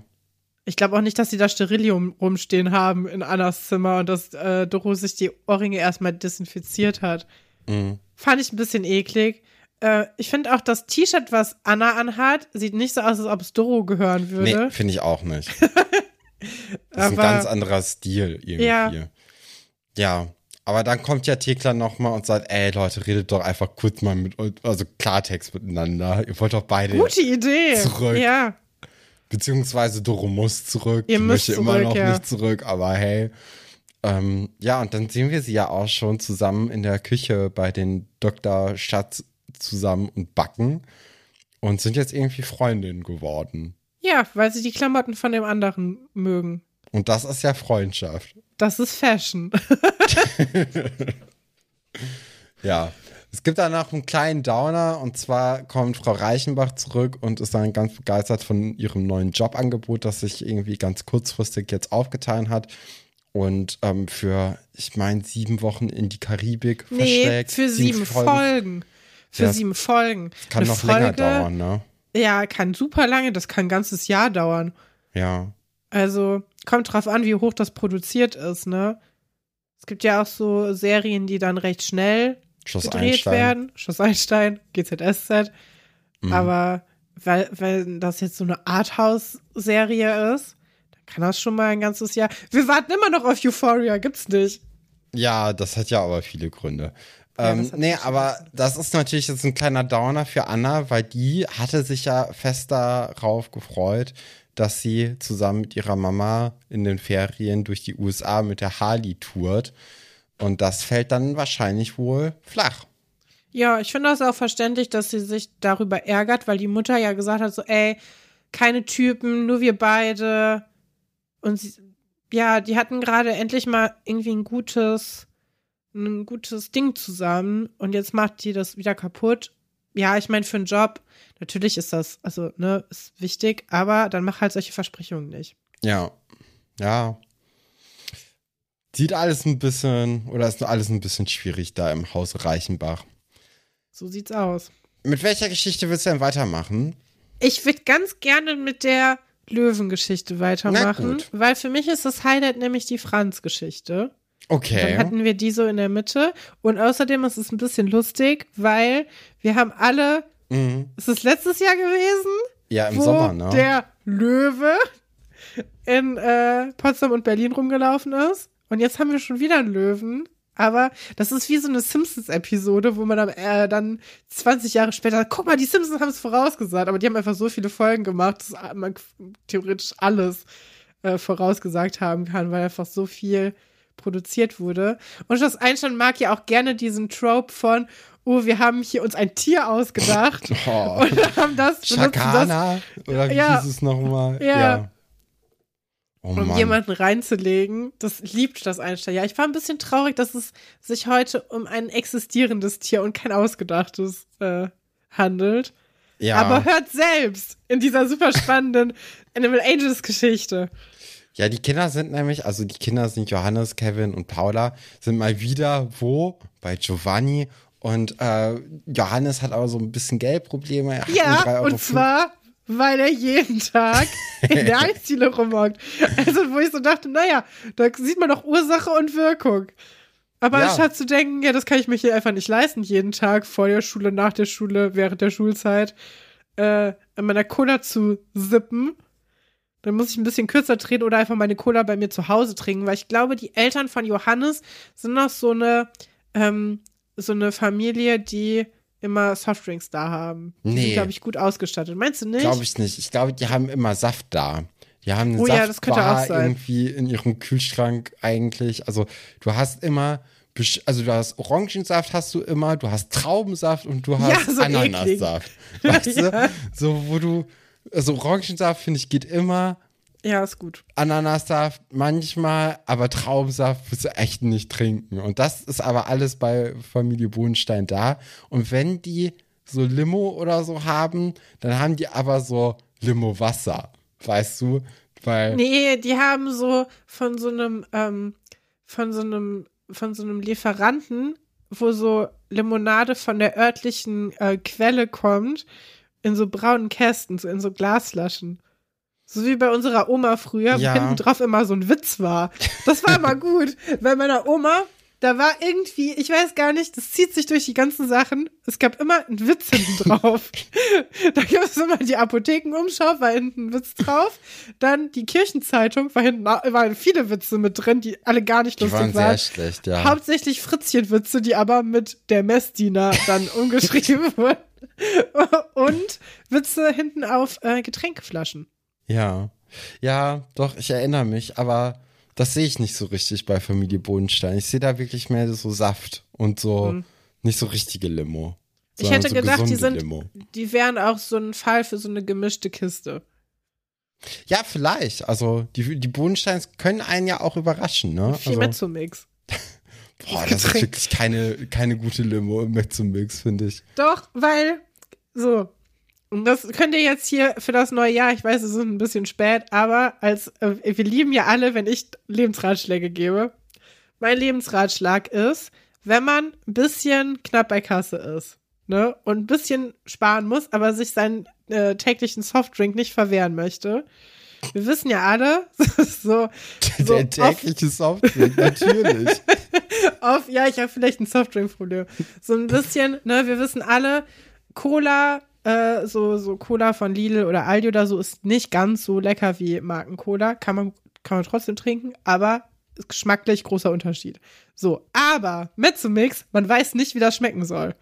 S2: Ich glaube auch nicht, dass sie da Sterilium rumstehen haben in Annas Zimmer und dass äh, Doro sich die Ohrringe erstmal desinfiziert hat.
S1: Mhm.
S2: Fand ich ein bisschen eklig. Äh, ich finde auch das T-Shirt, was Anna anhat, sieht nicht so aus, als ob es Doro gehören
S1: Nee,
S2: würde.
S1: finde ich auch nicht. [laughs] Das ist ein ganz anderer Stil irgendwie.
S2: Ja.
S1: Ja. Aber dann kommt ja Thekla nochmal und sagt, ey Leute, redet doch einfach kurz mal mit euch, also Klartext miteinander. Ihr wollt doch beide,
S2: Gute Idee.
S1: Zurück.
S2: Ja.
S1: beziehungsweise Doro muss zurück.
S2: Ihr
S1: die
S2: müsst
S1: möchte immer
S2: zurück,
S1: noch
S2: ja.
S1: nicht zurück, aber hey. Ähm, ja, und dann sehen wir sie ja auch schon zusammen in der Küche bei den Dr. Schatz zusammen und backen und sind jetzt irgendwie Freundinnen geworden.
S2: Ja, weil sie die Klamotten von dem anderen mögen.
S1: Und das ist ja Freundschaft.
S2: Das ist Fashion. [laughs]
S1: Ja. Es gibt danach einen kleinen Downer und zwar kommt Frau Reichenbach zurück und ist dann ganz begeistert von ihrem neuen Jobangebot, das sich irgendwie ganz kurzfristig jetzt aufgetan hat und ähm, für, ich meine, sieben Wochen in die Karibik
S2: nee,
S1: verschlägt.
S2: für sieben Folgen. Für
S1: Ja,
S2: sieben Folgen.
S1: Kann
S2: Eine
S1: noch länger
S2: Folge,
S1: dauern, ne?
S2: Ja, kann super lange, das kann ein ganzes Jahr dauern.
S1: Ja.
S2: Also kommt drauf an, wie hoch das produziert ist, ne? Es gibt ja auch so Serien, die dann recht schnell
S1: Schloss
S2: gedreht
S1: Einstein.
S2: werden. Schloss Einstein, GZSZ.
S1: Mhm.
S2: Aber weil, weil das jetzt so eine Arthouse-Serie ist, dann kann das schon mal ein ganzes Jahr. Wir warten immer noch auf Euphoria, gibt's nicht.
S1: Ja, das hat ja aber viele Gründe.
S2: Ja,
S1: ähm, nee, aber das ist natürlich jetzt ein kleiner Downer für Anna, weil die hatte sich ja fest darauf gefreut, dass sie zusammen mit ihrer Mama in den Ferien durch die USA mit der Harley tourt. Und das fällt dann wahrscheinlich wohl flach.
S2: Ja, ich finde das auch verständlich, dass sie sich darüber ärgert, weil die Mutter ja gesagt hat, so, ey, keine Typen, nur wir beide. Und sie, ja, die hatten gerade endlich mal irgendwie ein gutes, ein gutes Ding zusammen und jetzt macht die das wieder kaputt. Ja, ich meine, für einen Job, natürlich ist das, also, ne, ist wichtig, aber dann mach halt solche Versprechungen nicht.
S1: Ja. Ja. Sieht alles ein bisschen, oder ist alles ein bisschen schwierig da im Haus Reichenbach.
S2: So sieht's aus.
S1: Mit welcher Geschichte willst du denn weitermachen?
S2: Ich würde ganz gerne mit der Löwengeschichte weitermachen, weil für mich ist das Highlight nämlich die Franz-Geschichte. Dann
S1: Okay.
S2: hatten wir die so in der Mitte. Und außerdem ist es ein bisschen lustig, weil wir haben alle,
S1: Mhm.
S2: ist es letztes Jahr gewesen,
S1: Ja, im Sommer, ne?
S2: der Löwe in äh, Potsdam und Berlin rumgelaufen ist. Und jetzt haben wir schon wieder einen Löwen. Aber das ist wie so eine Simpsons-Episode, wo man dann, äh, dann 20 Jahre später sagt, guck mal, die Simpsons haben es vorausgesagt. Aber die haben einfach so viele Folgen gemacht, dass man theoretisch alles äh, vorausgesagt haben kann, weil einfach so viel produziert wurde. Und Schloss Einstein mag ja auch gerne diesen Trope von, oh, wir haben hier uns ein Tier ausgedacht [laughs]
S1: Oh.
S2: und haben das benutzt, das
S1: Chakana? Oder wie
S2: Ja.
S1: hieß es nochmal?
S2: Ja.
S1: Oh
S2: um
S1: Mann.
S2: jemanden reinzulegen. Das liebt das Einstein. Ja, ich war ein bisschen traurig, dass es sich heute um ein existierendes Tier und kein ausgedachtes äh, handelt.
S1: ja.
S2: Aber hört selbst in dieser super spannenden Animal Angels Geschichte.
S1: Ja, die Kinder sind nämlich, also die Kinder sind Johannes, Kevin und Paula, sind mal wieder wo? Bei Giovanni. Und äh, Johannes hat aber so ein bisschen Geldprobleme.
S2: Ja, und zwar, weil er jeden Tag [laughs] in der Eisdiele rumhockt. Also, wo ich so dachte, naja, da sieht man doch Ursache und Wirkung. Aber
S1: Ja.
S2: anstatt zu denken, ja, das kann ich mir hier einfach nicht leisten, jeden Tag vor der Schule, nach der Schule, während der Schulzeit, äh, an meiner Cola zu sippen, dann muss ich ein bisschen kürzer drehen oder einfach meine Cola bei mir zu Hause trinken, weil ich glaube, die Eltern von Johannes sind noch so eine, ähm, so eine Familie, die immer Softdrinks da haben. Die
S1: Nee.
S2: sind, glaube ich, gut ausgestattet. Meinst du nicht?
S1: Glaube ich nicht. Ich glaube, die haben immer Saft da. Die haben eine
S2: Oh ja, das könnte
S1: Saftbar
S2: sein.
S1: irgendwie in ihrem Kühlschrank eigentlich. Also du hast immer, also du hast Orangensaft hast du immer, du hast Traubensaft und du hast
S2: so
S1: Ananassaft. [laughs] Weißt
S2: Ja.
S1: du? So, wo du, also Orangensaft finde ich geht immer,
S2: Ja, ist gut.
S1: Ananassaft manchmal, aber Traubensaft wirst du echt nicht trinken. Und das ist aber alles bei Familie Bohnenstein da. Und wenn die so Limo oder so haben, dann haben die aber so Limo-Wasser, weißt du? Weil,
S2: Nee, die haben so von so einem, ähm, von so einem, von so einem Lieferanten, wo so Limonade von der örtlichen äh, Quelle kommt, in so braunen Kästen, so in so Glasflaschen. So wie bei unserer Oma früher,
S1: Ja.
S2: wo hinten drauf immer so ein Witz war. Das war immer [laughs] gut. Bei meiner Oma, da war irgendwie, ich weiß gar nicht, das zieht sich durch die ganzen Sachen. Es gab immer einen Witz hinten drauf. da gibt es immer die Apothekenumschau, war hinten ein Witz drauf. Dann die Kirchenzeitung, war hinten waren viele Witze mit drin, die alle gar nicht
S1: die
S2: lustig
S1: waren
S2: waren.
S1: sehr schlecht, ja.
S2: Hauptsächlich Fritzchenwitze, die aber mit der Messdiener dann [laughs] umgeschrieben wurden. Und Witze hinten auf äh, Getränkeflaschen.
S1: Ja. Ja, doch, ich erinnere mich, aber das sehe ich nicht so richtig bei Familie Bodenstein. Ich sehe da wirklich mehr so Saft und so nicht so richtige Limo.
S2: Ich hätte
S1: so
S2: gedacht, die sind,
S1: Limo.
S2: die wären auch so ein Fall für so eine gemischte Kiste.
S1: Ja, vielleicht. Also die, die Bodensteins können einen ja auch überraschen, ne?
S2: Viel
S1: also,
S2: Mezzomix. [laughs]
S1: boah, das ist wirklich keine, keine gute Limo im Mezzomix, finde ich.
S2: Doch, weil, so. Und das könnt ihr jetzt hier für das neue Jahr, ich weiß, es ist ein bisschen spät, aber als, äh, wir lieben ja alle, wenn ich Lebensratschläge gebe. Mein Lebensratschlag ist, wenn man ein bisschen knapp bei Kasse ist, ne, und ein bisschen sparen muss, aber sich seinen äh, täglichen Softdrink nicht verwehren möchte. Wir wissen ja alle, [laughs] so, so
S1: Der tägliche Softdrink, natürlich. [laughs]
S2: auf, ja, ich habe vielleicht ein Softdrink-Problem. So ein bisschen, ne, wir wissen alle, Cola, äh, so, so Cola von Lidl oder Aldi oder so ist nicht ganz so lecker wie Marken-Cola. Kann man, kann man trotzdem trinken, aber geschmacklich großer Unterschied. So, aber Mezzomix, man weiß nicht, wie das schmecken soll.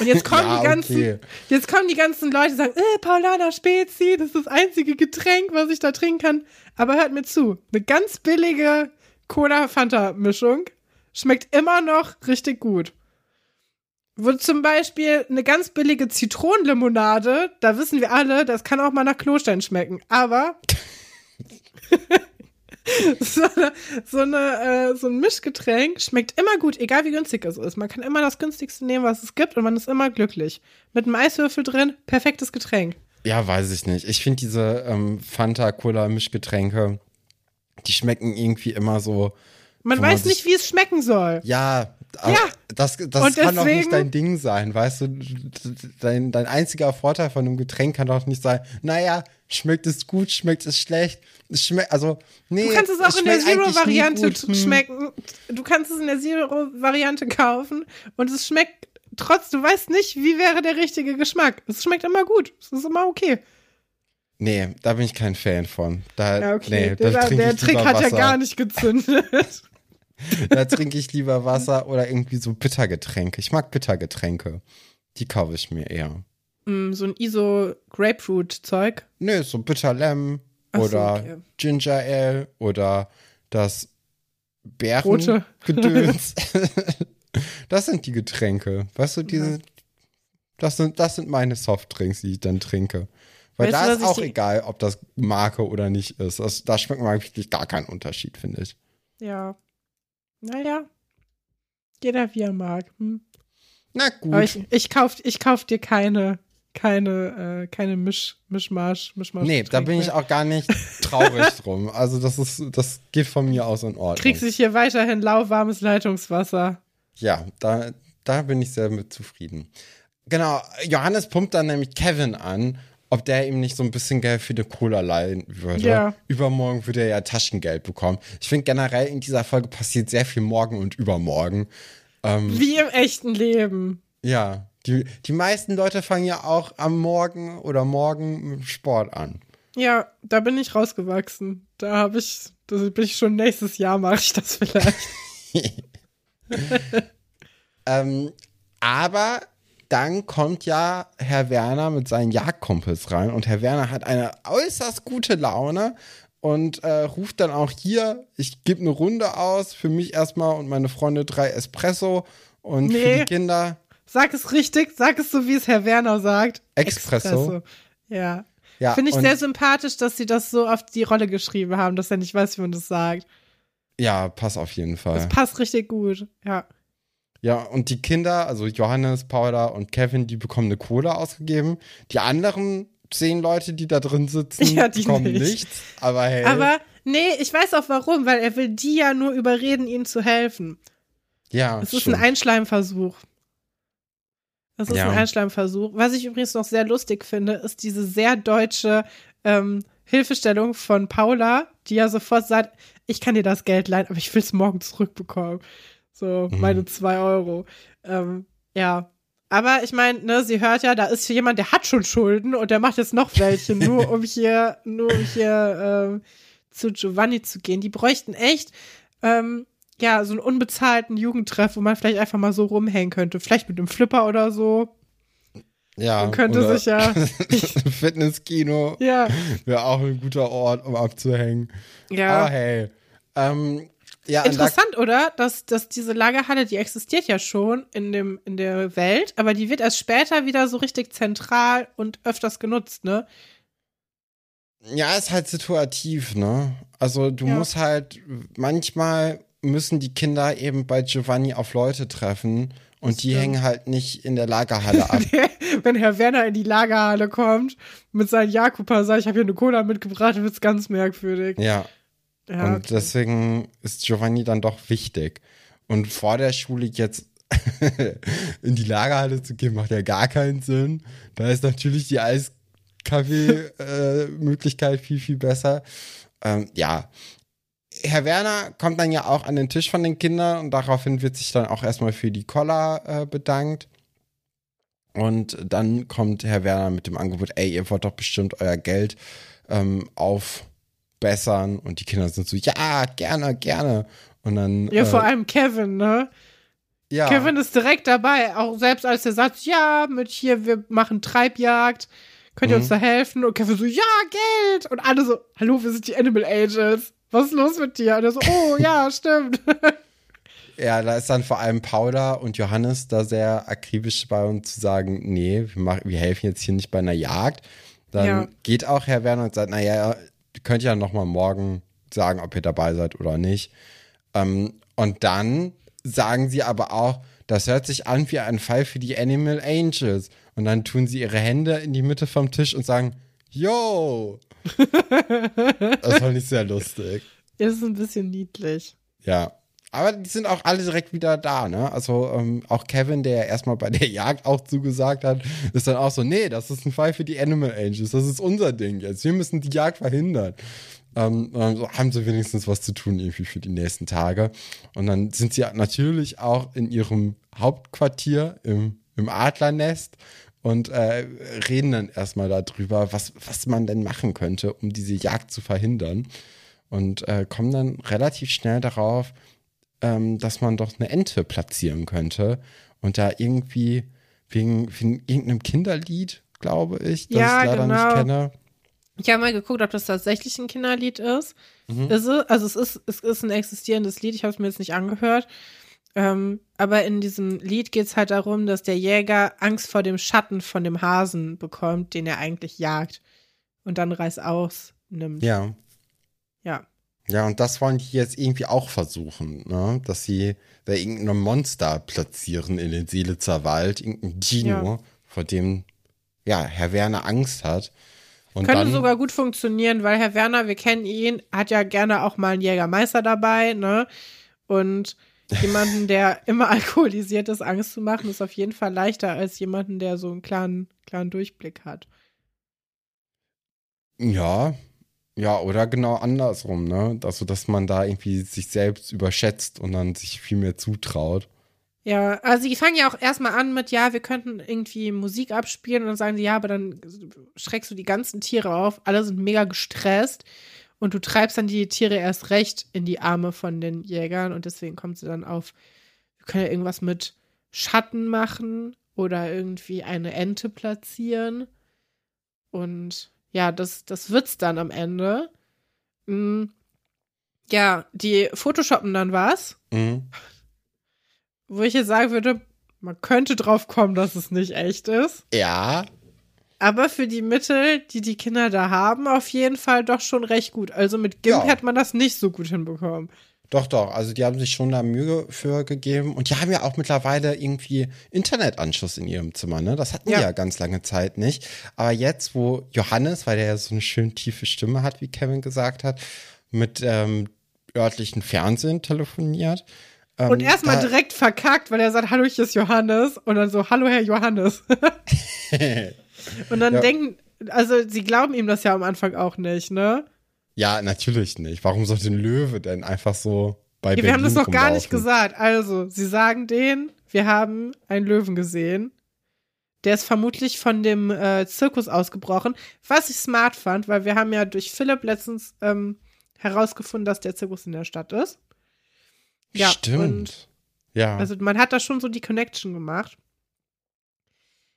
S2: Und jetzt [laughs] kommen
S1: Ja,
S2: die ganzen,
S1: okay.
S2: jetzt kommen die ganzen Leute und sagen, äh, Paulaner Spezi, das ist das einzige Getränk, was ich da trinken kann. Aber hört mir zu, eine ganz billige Cola-Fanta-Mischung schmeckt immer noch richtig gut. Wo zum Beispiel eine ganz billige Zitronenlimonade, da wissen wir alle, das kann auch mal nach Klostein schmecken. Aber [laughs] so, eine, so, eine, äh, so ein Mischgetränk schmeckt immer gut, egal wie günstig es ist. Man kann immer das günstigste nehmen, was es gibt und man ist immer glücklich. Mit einem Eiswürfel drin, perfektes Getränk.
S1: Ja, weiß ich nicht. Ich finde diese ähm, Fanta-Cola-Mischgetränke, die schmecken irgendwie immer so.
S2: Man weiß nicht, wie es schmecken soll.
S1: Ja,
S2: Ja.
S1: das, das
S2: Und
S1: kann doch
S2: deswegen-
S1: nicht dein Ding sein, weißt du? Dein, dein einziger Vorteil von einem Getränk kann doch nicht sein, naja, schmeckt es gut, schmeckt es schlecht. Schmeckt, also, nee.
S2: Du kannst es auch in der Zero-Variante.
S1: Hm.
S2: schmecken. Du kannst es in der Zero-Variante kaufen und es schmeckt trotz, du weißt nicht, wie wäre der richtige Geschmack. Es schmeckt immer gut. Es ist immer okay.
S1: Nee, da bin ich kein Fan von. Da,
S2: Ja, okay.
S1: nee,
S2: der der Trick hat ja gar nicht gezündet. [laughs]
S1: Da trinke ich lieber Wasser oder irgendwie so Bittergetränke. Ich mag Bittergetränke. Die kaufe ich mir eher.
S2: Mm, so ein ISO-Grapefruit-Zeug.
S1: Nö, so Bitter Lemon
S2: Ach so,
S1: oder
S2: okay.
S1: Ginger Ale oder das. Bärengedöns. [laughs] [laughs] das sind die Getränke. Weißt du, diese, das sind, das sind meine Softdrinks, die ich dann trinke. Weil
S2: Weißt du,
S1: da
S2: was
S1: ist auch egal, ob das Marke oder nicht ist. Das, da schmeckt man wirklich gar keinen Unterschied, finde ich.
S2: Ja. Naja. Jeder wie er mag. Hm.
S1: Na gut.
S2: Aber ich, ich kauf, ich kauf dir keine, keine, äh, keine Misch, Mischmasch, Mischmasch.
S1: Nee, da bin ich auch gar nicht traurig [laughs] drum. Also das ist, das geht von mir aus in Ordnung.
S2: Kriegst dich hier weiterhin lauwarmes Leitungswasser.
S1: Ja, da, da bin ich sehr mit zufrieden. Genau, Johannes pumpt dann nämlich Kevin an, ob der ihm nicht so ein bisschen Geld für die Cola leihen würde.
S2: Ja.
S1: Übermorgen würde er ja Taschengeld bekommen. Ich finde generell in dieser Folge passiert sehr viel morgen und übermorgen. Ähm,
S2: Wie im echten Leben.
S1: ja, die, die meisten Leute fangen ja auch am Morgen oder morgen mit Sport an.
S2: Ja, da bin ich rausgewachsen. Da habe ich, da bin ich schon nächstes Jahr mache ich das vielleicht. [laughs]
S1: Ähm, aber dann kommt ja Herr Werner mit seinen Jagdkumpels rein und Herr Werner hat eine äußerst gute Laune und äh, ruft dann auch hier, ich gebe eine Runde aus, für mich erstmal und meine Freunde drei Espresso und für
S2: Nee.
S1: die Kinder
S2: Sag es richtig, sag es so, wie es Herr Werner sagt.
S1: Espresso.
S2: Ja.
S1: Ja,
S2: Finde ich sehr sympathisch, dass sie das so auf die Rolle geschrieben haben, dass er nicht weiß, wie man das sagt.
S1: Ja, pass auf jeden Fall.
S2: Das passt richtig gut. Ja.
S1: Ja, und die Kinder, also Johannes, Paula und Kevin, die bekommen eine Cola ausgegeben. Die anderen zehn Leute, die da drin sitzen, [laughs]
S2: Ja, die
S1: bekommen
S2: nicht.
S1: nichts. Aber hey.
S2: Aber nee, ich weiß auch warum, weil er will die ja nur überreden, ihnen zu helfen.
S1: ja,
S2: Es ist
S1: stimmt.
S2: ein Einschleimversuch. Das ist
S1: Ja.
S2: ein Einschleimversuch. Was ich übrigens noch sehr lustig finde, ist diese sehr deutsche ähm, Hilfestellung von Paula, die ja sofort sagt, ich kann dir das Geld leihen, aber ich will es morgen zurückbekommen. So,
S1: Mhm.
S2: meine zwei Euro. Ähm, ja. Aber ich meine, ne, sie hört ja, da ist jemand, der hat schon Schulden und der macht jetzt noch welche, nur [laughs] um hier, nur um hier ähm, zu Giovanni zu gehen. Die bräuchten echt ähm, ja, so einen unbezahlten Jugendtreff, wo man vielleicht einfach mal so rumhängen könnte. Vielleicht mit einem Flipper oder so.
S1: Ja,
S2: Man könnte sich ja- [laughs]
S1: Fitnesskino
S2: Ja.
S1: wäre auch ein guter Ort, um abzuhängen. Aber
S2: Ja.
S1: hey. Ähm, ja,
S2: Interessant, oder? Dass, dass diese Lagerhalle, die existiert ja schon in, dem, in der Welt, aber die wird erst später wieder so richtig zentral und öfters genutzt, ne?
S1: ja, ist halt situativ, ne? Also du
S2: Ja.
S1: musst halt, manchmal müssen die Kinder eben bei Giovanni auf Leute treffen und
S2: Das
S1: die
S2: stimmt.
S1: hängen halt nicht in der Lagerhalle ab. [laughs]
S2: Wenn Herr Werner in die Lagerhalle kommt mit seinen Jakuba, sagt, ich habe hier eine Cola mitgebracht, wird's ganz merkwürdig.
S1: ja.
S2: Ja,
S1: und
S2: okay.
S1: deswegen ist Giovanni dann doch wichtig. Und vor der Schule jetzt [laughs] in die Lagerhalle zu gehen, macht ja gar keinen Sinn. Da ist natürlich die Eiskaffee-Möglichkeit viel, viel besser. Ähm, ja. Herr Werner kommt dann ja auch an den Tisch von den Kindern und daraufhin wird sich dann auch erstmal für die Koller äh, bedankt. Und dann kommt Herr Werner mit dem Angebot, ey, ihr wollt doch bestimmt euer Geld ähm, aufbessern. Und die Kinder sind so, ja, gerne, gerne. Und dann.
S2: Ja,
S1: äh,
S2: vor allem Kevin, ne?
S1: ja.
S2: Kevin ist direkt dabei, auch selbst als er sagt, ja, mit hier, wir machen Treibjagd, könnt ihr
S1: Mhm.
S2: uns da helfen? Und Kevin so, ja, Geld! Und alle so, hallo, wir sind die Animal Angels. Was ist los mit dir? Und er so, oh, [laughs] ja, stimmt. [laughs]
S1: Ja, da ist dann vor allem Paula und Johannes da sehr akribisch bei uns zu sagen, nee, wir, machen, wir helfen jetzt hier nicht bei einer Jagd. Dann
S2: Ja.
S1: geht auch Herr Werner und sagt, naja, könnt ja noch mal morgen sagen, ob ihr dabei seid oder nicht. Ähm, und dann sagen sie aber auch, das hört sich an wie ein Fall für die Animal Angels. Und dann tun sie ihre Hände in die Mitte vom Tisch und sagen, yo. [laughs] das fand ich sehr lustig.
S2: ist ein bisschen niedlich.
S1: Ja. Aber die sind auch alle direkt wieder da, ne? Also ähm, auch Kevin, der ja erstmal bei der Jagd auch zugesagt hat, ist dann auch so, nee, das ist ein Fall für die Animal Angels, das ist unser Ding jetzt. Wir müssen die Jagd verhindern. Ähm, ähm, so haben sie wenigstens was zu tun irgendwie für die nächsten Tage. Und dann sind sie natürlich auch in ihrem Hauptquartier im, im Adlernest und äh, reden dann erstmal darüber, was, was man denn machen könnte, um diese Jagd zu verhindern. Und äh, kommen dann relativ schnell darauf, ähm, dass man doch eine Ente platzieren könnte. Und da irgendwie wegen, wegen irgendeinem Kinderlied, glaube ich, das
S2: Ja,
S1: ich leider
S2: genau.
S1: nicht kenne.
S2: Ich habe mal geguckt, ob das tatsächlich ein Kinderlied ist.
S1: Mhm.
S2: Ist es, also es ist, es ist ein existierendes Lied, ich habe es mir jetzt nicht angehört. Ähm, aber in diesem Lied geht es halt darum, dass der Jäger Angst vor dem Schatten von dem Hasen bekommt, den er eigentlich jagt. Und dann Reißaus nimmt.
S1: Ja.
S2: Ja.
S1: Ja, und das wollen die jetzt irgendwie auch versuchen, ne? Dass sie da irgendein Monster platzieren in den Seelitzer Wald, irgendein Dino,
S2: Ja.
S1: vor dem ja Herr Werner Angst hat. Und
S2: Könnte
S1: dann,
S2: sogar gut funktionieren, weil Herr Werner, wir kennen ihn, hat ja gerne auch mal einen Jägermeister dabei, ne? Und jemanden, der [laughs] immer alkoholisiert ist, Angst zu machen, ist auf jeden Fall leichter als jemanden, der so einen klaren, klaren Durchblick hat.
S1: Ja, ja, oder genau andersrum, ne? Also, dass man da irgendwie sich selbst überschätzt und dann sich viel mehr zutraut.
S2: Ja, also die fangen ja auch erstmal an mit, ja, wir könnten irgendwie Musik abspielen und dann sagen sie, ja, aber dann schreckst du die ganzen Tiere auf, alle sind mega gestresst und du treibst dann die Tiere erst recht in die Arme von den Jägern und deswegen kommt sie dann auf, wir können ja irgendwas mit Schatten machen oder irgendwie eine Ente platzieren und ja, das, das wird's dann am Ende. Mm. Ja, die photoshoppen dann was
S1: Mhm.
S2: wo ich jetzt sagen würde, man könnte drauf kommen, dass es nicht echt ist.
S1: Ja,
S2: Aber für die Mittel, die die Kinder da haben, auf jeden Fall doch schon recht gut. Also mit GIMP
S1: Ja.
S2: hätte man das nicht so gut hinbekommen.
S1: Doch, doch. Also die haben sich schon da Mühe für gegeben. Und die haben ja auch mittlerweile irgendwie Internetanschluss in ihrem Zimmer, ne? Das hatten
S2: Ja.
S1: die ja ganz lange Zeit nicht. Aber jetzt, wo Johannes, weil der ja so eine schön tiefe Stimme hat, wie Kevin gesagt hat, mit ähm, örtlichen Fernsehen telefoniert. Ähm,
S2: Und erstmal direkt verkackt, weil er sagt, hallo, ich ist Johannes. Und dann so, hallo, Herr Johannes. [laughs] Und dann
S1: Ja.
S2: denken, also sie glauben ihm das ja am Anfang auch nicht, ne?
S1: Ja, natürlich nicht. Warum sollte ein Löwe denn einfach so bei
S2: Ja, wir
S1: Berlin
S2: haben das noch gar nicht gesagt. Also, sie sagen denen, wir haben einen Löwen gesehen. Der ist vermutlich von dem äh, Zirkus ausgebrochen, was ich smart fand, weil wir haben ja durch Philipp letztens ähm, herausgefunden, dass der Zirkus in der Stadt ist. Ja,
S1: Stimmt. ja.
S2: also man hat da schon so die Connection gemacht.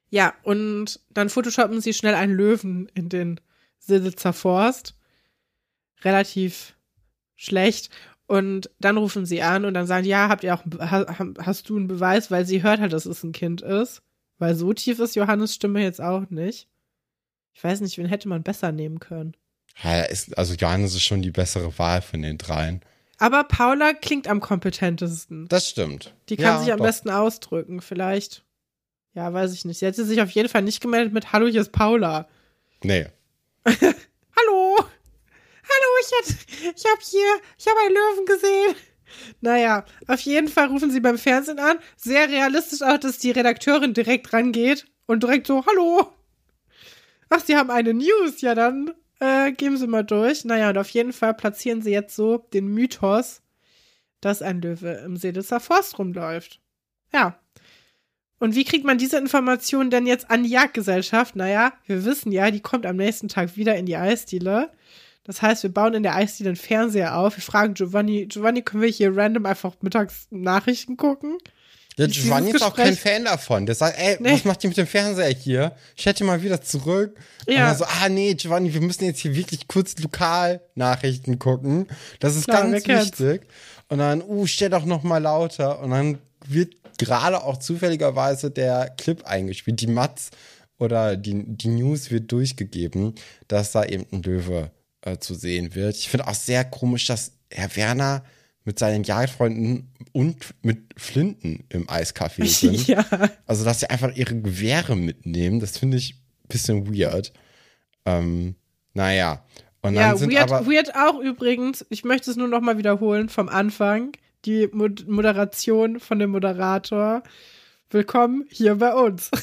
S2: Ja, und dann photoshoppen sie schnell einen Löwen in den Silitzer Forst. Relativ schlecht. Und dann rufen sie an und dann sagen, ja, habt ihr auch, ha- ha- hast du einen Beweis, weil sie hört halt, dass es ein Kind ist. Weil so tief ist Johannes Stimme jetzt auch nicht. Ich weiß nicht, wen hätte man besser nehmen können.
S1: ja ist, also Johannes ist schon die bessere Wahl von den dreien.
S2: Aber Paula klingt am kompetentesten.
S1: Das stimmt.
S2: Die kann
S1: Ja,
S2: sich am
S1: doch.
S2: besten ausdrücken, vielleicht. Ja, weiß ich nicht. Sie hätte sich auf jeden Fall nicht gemeldet mit Hallo, hier ist Paula.
S1: Nee. [laughs]
S2: Ich hätte, ich habe hier, ich habe einen Löwen gesehen. Naja, auf jeden Fall rufen sie beim Fernsehen an. Sehr realistisch auch, dass die Redakteurin direkt rangeht und direkt so, hallo. Ach, sie haben eine News. Ja, dann äh, geben sie mal durch. Naja, und auf jeden Fall platzieren sie jetzt so den Mythos, dass ein Löwe im Seelitzer Forst rumläuft. Ja. Und wie kriegt man diese Information denn jetzt an die Jagdgesellschaft? Naja, wir wissen ja, die kommt am nächsten Tag wieder in die Eisdiele. Das heißt, wir bauen in der Eisdiele einen Fernseher auf. Wir fragen Giovanni, Giovanni, können wir hier random einfach mittags Nachrichten gucken?
S1: Ja, Giovanni ist auch kein Fan davon. Der sagt, ey,
S2: Nee.
S1: was macht ihr mit dem Fernseher hier? Ich hätte mal wieder zurück.
S2: Ja.
S1: Und dann so, ah nee, Giovanni, wir müssen jetzt hier wirklich kurz Lokalnachrichten gucken. Das ist
S2: Klar,
S1: ganz wichtig. Und dann, uh, stell doch noch mal lauter. Und dann wird gerade auch zufälligerweise der Clip eingespielt. Die Mats oder die, die News wird durchgegeben, dass da eben ein Löwe äh, zu sehen wird. Ich finde auch sehr komisch, dass Herr Werner mit seinen Jagdfreunden und mit Flinten im Eiscafé [laughs] sind.
S2: ja.
S1: Also, dass sie einfach ihre Gewehre mitnehmen, das finde ich ein bisschen weird. Ähm, naja. Und dann
S2: Ja,
S1: sind
S2: weird,
S1: aber.
S2: weird auch übrigens, ich möchte es nur noch mal wiederholen vom Anfang, die Mod Moderation von dem Moderator. Willkommen hier bei uns. [laughs]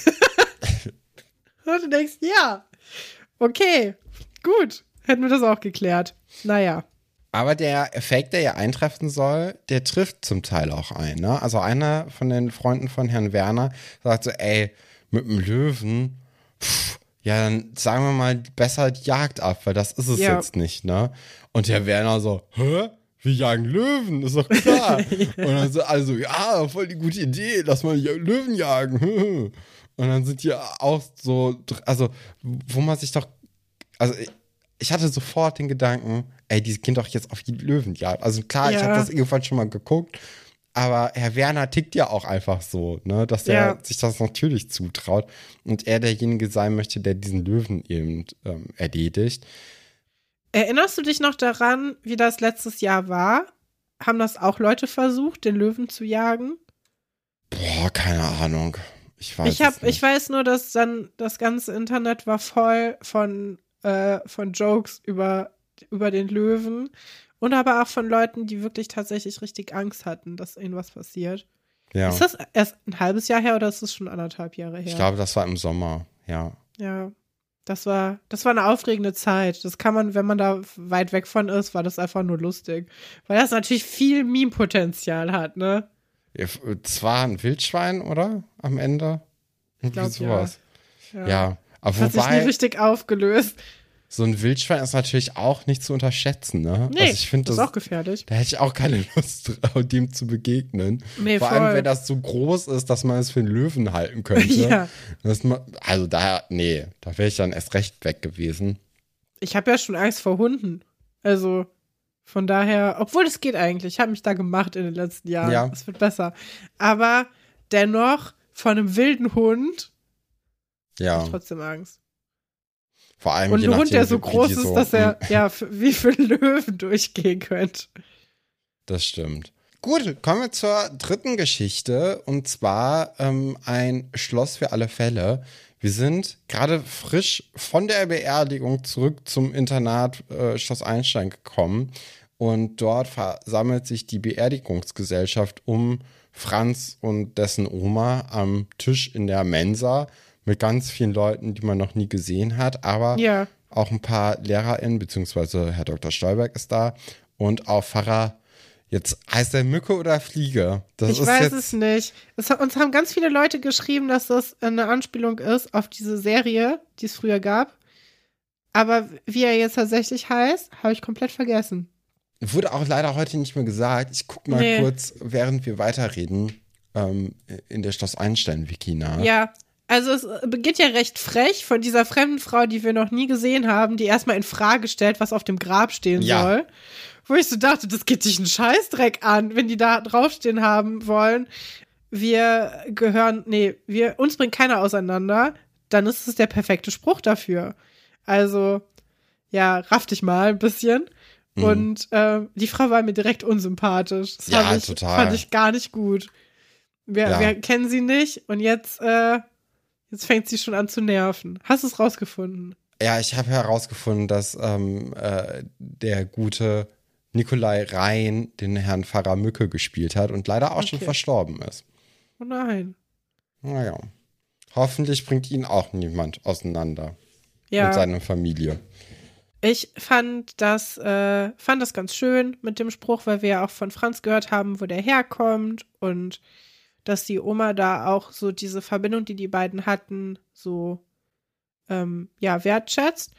S2: [laughs] Und du denkst, ja, okay, gut, hätten wir das auch geklärt. Naja,
S1: Aber der Effekt, der ja eintreffen soll, der trifft zum Teil auch ein. Ne? Also einer von den Freunden von Herrn Werner sagt so, ey, mit dem Löwen, pff, ja, dann sagen wir mal besser die Jagd ab, weil das ist es
S2: Ja.
S1: jetzt nicht, ne? Und Herr Werner so, hä? Wir jagen Löwen, ist doch klar. [laughs] Und dann so, also, ja, voll die gute Idee, lass mal ja- Löwen jagen. [laughs] Und dann sind die auch so, also, wo man sich doch, also ich, ich hatte sofort den Gedanken, ey, die gehen doch jetzt auf die Löwenjagd. Also klar, ich
S2: Ja.
S1: habe das irgendwann schon mal geguckt, aber Herr Werner tickt ja auch einfach so, ne, dass er
S2: Ja.
S1: sich das natürlich zutraut und er derjenige sein möchte, der diesen Löwen eben ähm, erledigt.
S2: erinnerst du dich noch daran, wie das letztes Jahr war? Haben das auch Leute versucht, den Löwen zu jagen?
S1: Boah, keine Ahnung. Ich weiß
S2: ich hab, ich weiß nur, dass dann das ganze Internet war voll von, äh, von Jokes über, über den Löwen und aber auch von Leuten, die wirklich tatsächlich richtig Angst hatten, dass irgendwas passiert.
S1: ja.
S2: Ist das erst ein halbes Jahr her oder ist das schon anderthalb Jahre her?
S1: Ich glaube, das war im Sommer, ja.
S2: Ja. Das war, das war eine aufregende Zeit. Das kann man, wenn man da weit weg von ist, war das einfach nur lustig. Weil das natürlich viel Meme-Potenzial hat, ne?
S1: Es war ein Wildschwein, oder? Am Ende? Irgendwie sowas.
S2: Ja.
S1: Ja. Aber
S2: Das hat sich nie
S1: wobei,
S2: richtig aufgelöst.
S1: so ein Wildschwein ist natürlich auch nicht zu unterschätzen, ne?
S2: Nee,
S1: also ich finde
S2: das ist auch gefährlich.
S1: da hätte ich auch keine [laughs] Lust drauf, dem zu begegnen.
S2: Nee,
S1: Vor
S2: voll.
S1: allem, wenn das so groß ist, dass man es für einen Löwen halten könnte. [laughs]
S2: Ja.
S1: Das ma- also da, nee, da wäre ich dann erst recht weg gewesen.
S2: Ich habe ja schon Angst vor Hunden. Also von daher, obwohl es geht eigentlich. Ich habe mich da gemacht in den letzten Jahren.
S1: Ja.
S2: Es wird besser. Aber dennoch von einem wilden Hund
S1: Ja,
S2: habe ich trotzdem Angst.
S1: vor allem
S2: Und ein Hund, der so groß ist,
S1: so,
S2: dass er [laughs] ja wie für Löwen durchgehen könnte.
S1: Das stimmt. Gut, kommen wir zur dritten Geschichte und zwar ähm, ein Schloss für alle Fälle. Wir sind gerade frisch von der Beerdigung zurück zum Internat äh, Schloss Einstein gekommen und dort versammelt sich die Beerdigungsgesellschaft um Franz und dessen Oma am Tisch in der Mensa mit ganz vielen Leuten, die man noch nie gesehen hat, aber
S2: Ja.
S1: auch ein paar LehrerInnen, beziehungsweise Herr Dr. Stolberg ist da und auch Pfarrer. Jetzt heißt er Mücke oder Fliege? Das
S2: Ich weiß es nicht. Es, uns haben ganz viele Leute geschrieben, dass das eine Anspielung ist auf diese Serie, die es früher gab. Aber wie er jetzt tatsächlich heißt, habe ich komplett vergessen.
S1: Wurde auch leider heute nicht mehr gesagt. Ich guck mal
S2: Nee.
S1: kurz, während wir weiterreden, ähm, in der Schloss Einstein-Wiki nach.
S2: Ja, also es beginnt ja recht frech von dieser fremden Frau, die wir noch nie gesehen haben, die erstmal in Frage stellt, was auf dem Grab stehen
S1: Ja.
S2: soll. Wo ich so dachte, das geht dich einen Scheißdreck an, wenn die da draufstehen haben wollen. Wir gehören, nee, wir, uns bringt keiner auseinander, dann ist es der perfekte Spruch dafür. Also, ja, raff dich mal ein bisschen.
S1: Mhm.
S2: Und ähm, die Frau war mir direkt unsympathisch. Das
S1: Ja,
S2: ich,
S1: total.
S2: fand ich gar nicht gut. Wir,
S1: Ja.
S2: wir kennen sie nicht und jetzt, äh, jetzt fängt sie schon an zu nerven. Hast du es rausgefunden?
S1: Ja, ich habe herausgefunden, dass ähm, äh, der gute Nikolai Rhein den Herrn Pfarrer Mücke gespielt hat und leider auch schon
S2: Okay.
S1: verstorben ist.
S2: Oh nein.
S1: Naja. Hoffentlich bringt ihn auch niemand auseinander mit
S2: Ja,
S1: seiner Familie.
S2: ich fand das, äh, fand das ganz schön mit dem Spruch, weil wir ja auch von Franz gehört haben, wo der herkommt und dass die Oma da auch so diese Verbindung, die die beiden hatten, so ähm, ja wertschätzt.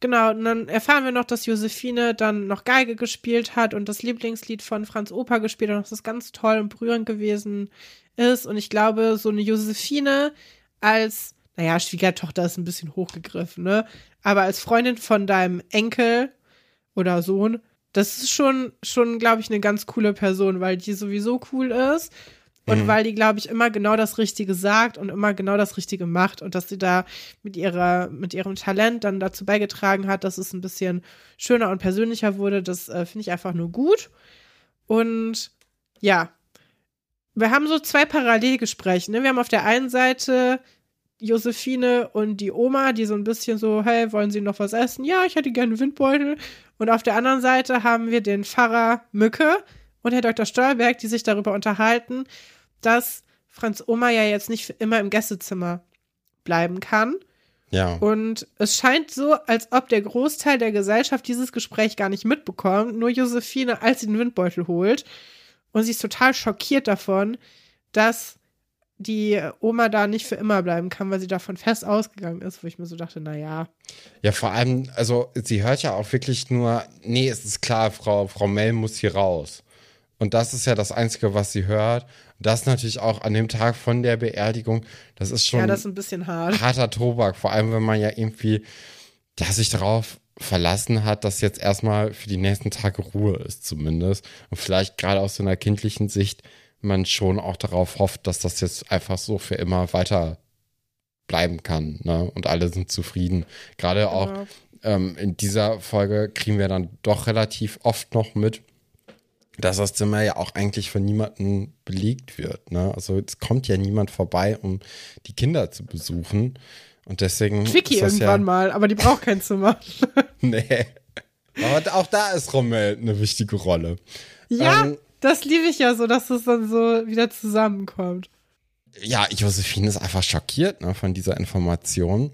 S2: Genau, und dann erfahren wir noch, dass Josephine dann noch Geige gespielt hat und das Lieblingslied von Franz Oper gespielt hat, dass das ganz toll und berührend gewesen ist. Und ich glaube, so eine Josephine als, naja, Schwiegertochter ist ein bisschen hochgegriffen, ne? Aber als Freundin von deinem Enkel oder Sohn, das ist schon, schon, glaube ich, eine ganz coole Person, weil die sowieso cool ist. Und
S1: Mhm.
S2: weil die, glaube ich, immer genau das Richtige sagt und immer genau das Richtige macht und dass sie da mit ihrer, mit ihrem Talent dann dazu beigetragen hat, dass es ein bisschen schöner und persönlicher wurde, das äh, finde ich einfach nur gut. Und ja, wir haben so zwei Parallelgespräche. Ne? Wir haben auf der einen Seite Josephine und die Oma, die so ein bisschen so, hey, wollen Sie noch was essen? Ja, ich hätte gerne Windbeutel. Und auf der anderen Seite haben wir den Pfarrer Mücke und Herr Dr. Stolberg, die sich darüber unterhalten, dass Franz Oma ja jetzt nicht für immer im Gästezimmer bleiben kann.
S1: Ja.
S2: Und es scheint so, als ob der Großteil der Gesellschaft dieses Gespräch gar nicht mitbekommt. Nur Josephine, als sie den Windbeutel holt. Und sie ist total schockiert davon, dass die Oma da nicht für immer bleiben kann, weil sie davon fest ausgegangen ist, wo ich mir so dachte, naja.
S1: Ja, vor allem, also sie hört ja auch wirklich nur, nee, es ist klar, Frau, Frau Mell muss hier raus. Und das ist ja das Einzige, was sie hört. Und das natürlich auch an dem Tag von der Beerdigung, das ist schon
S2: Ja, das ist ein bisschen hart.
S1: harter Tobak, vor allem wenn man ja irgendwie ja, sich darauf verlassen hat, dass jetzt erstmal für die nächsten Tage Ruhe ist zumindest. Und vielleicht gerade aus so einer kindlichen Sicht man schon auch darauf hofft, dass das jetzt einfach so für immer weiter bleiben kann. Ne? Und alle sind zufrieden. Gerade auch
S2: Genau.
S1: ähm, in dieser Folge kriegen wir dann doch relativ oft noch mit, dass das Zimmer ja auch eigentlich von niemandem belegt wird. Ne? Also es kommt ja niemand vorbei, um die Kinder zu besuchen. Und deswegen. Das
S2: irgendwann
S1: ja,
S2: mal, aber die braucht kein Zimmer. [laughs]
S1: Nee. Aber auch da ist Rommel eine wichtige Rolle.
S2: ja,
S1: Ähm,
S2: das liebe ich ja so, dass es dann so wieder zusammenkommt.
S1: Ja, Josephine ist einfach schockiert ne, von dieser Information.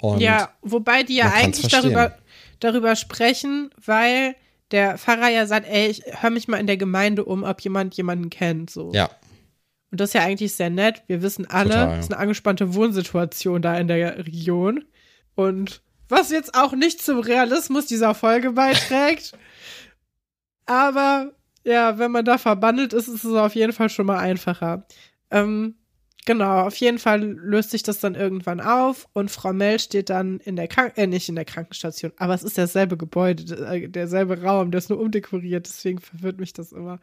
S1: Und
S2: ja, wobei die ja eigentlich darüber, darüber sprechen, weil der Pfarrer ja sagt, ey, ich hör mich mal in der Gemeinde um, ob jemand jemanden kennt. So.
S1: ja,
S2: Und das ist ja eigentlich sehr nett. Wir wissen alle,
S1: Total, ja.
S2: es ist eine angespannte Wohnsituation da in der Region. Und was jetzt auch nicht zum Realismus dieser Folge [laughs] beiträgt. Aber ja, wenn man da verbandelt ist, ist es auf jeden Fall schon mal einfacher. Ähm, genau, auf jeden Fall löst sich das dann irgendwann auf und Frau Mell steht dann in der Krank äh, nicht in der Krankenstation, aber es ist dasselbe Gebäude, äh, derselbe Raum, der ist nur umdekoriert, deswegen verwirrt mich das immer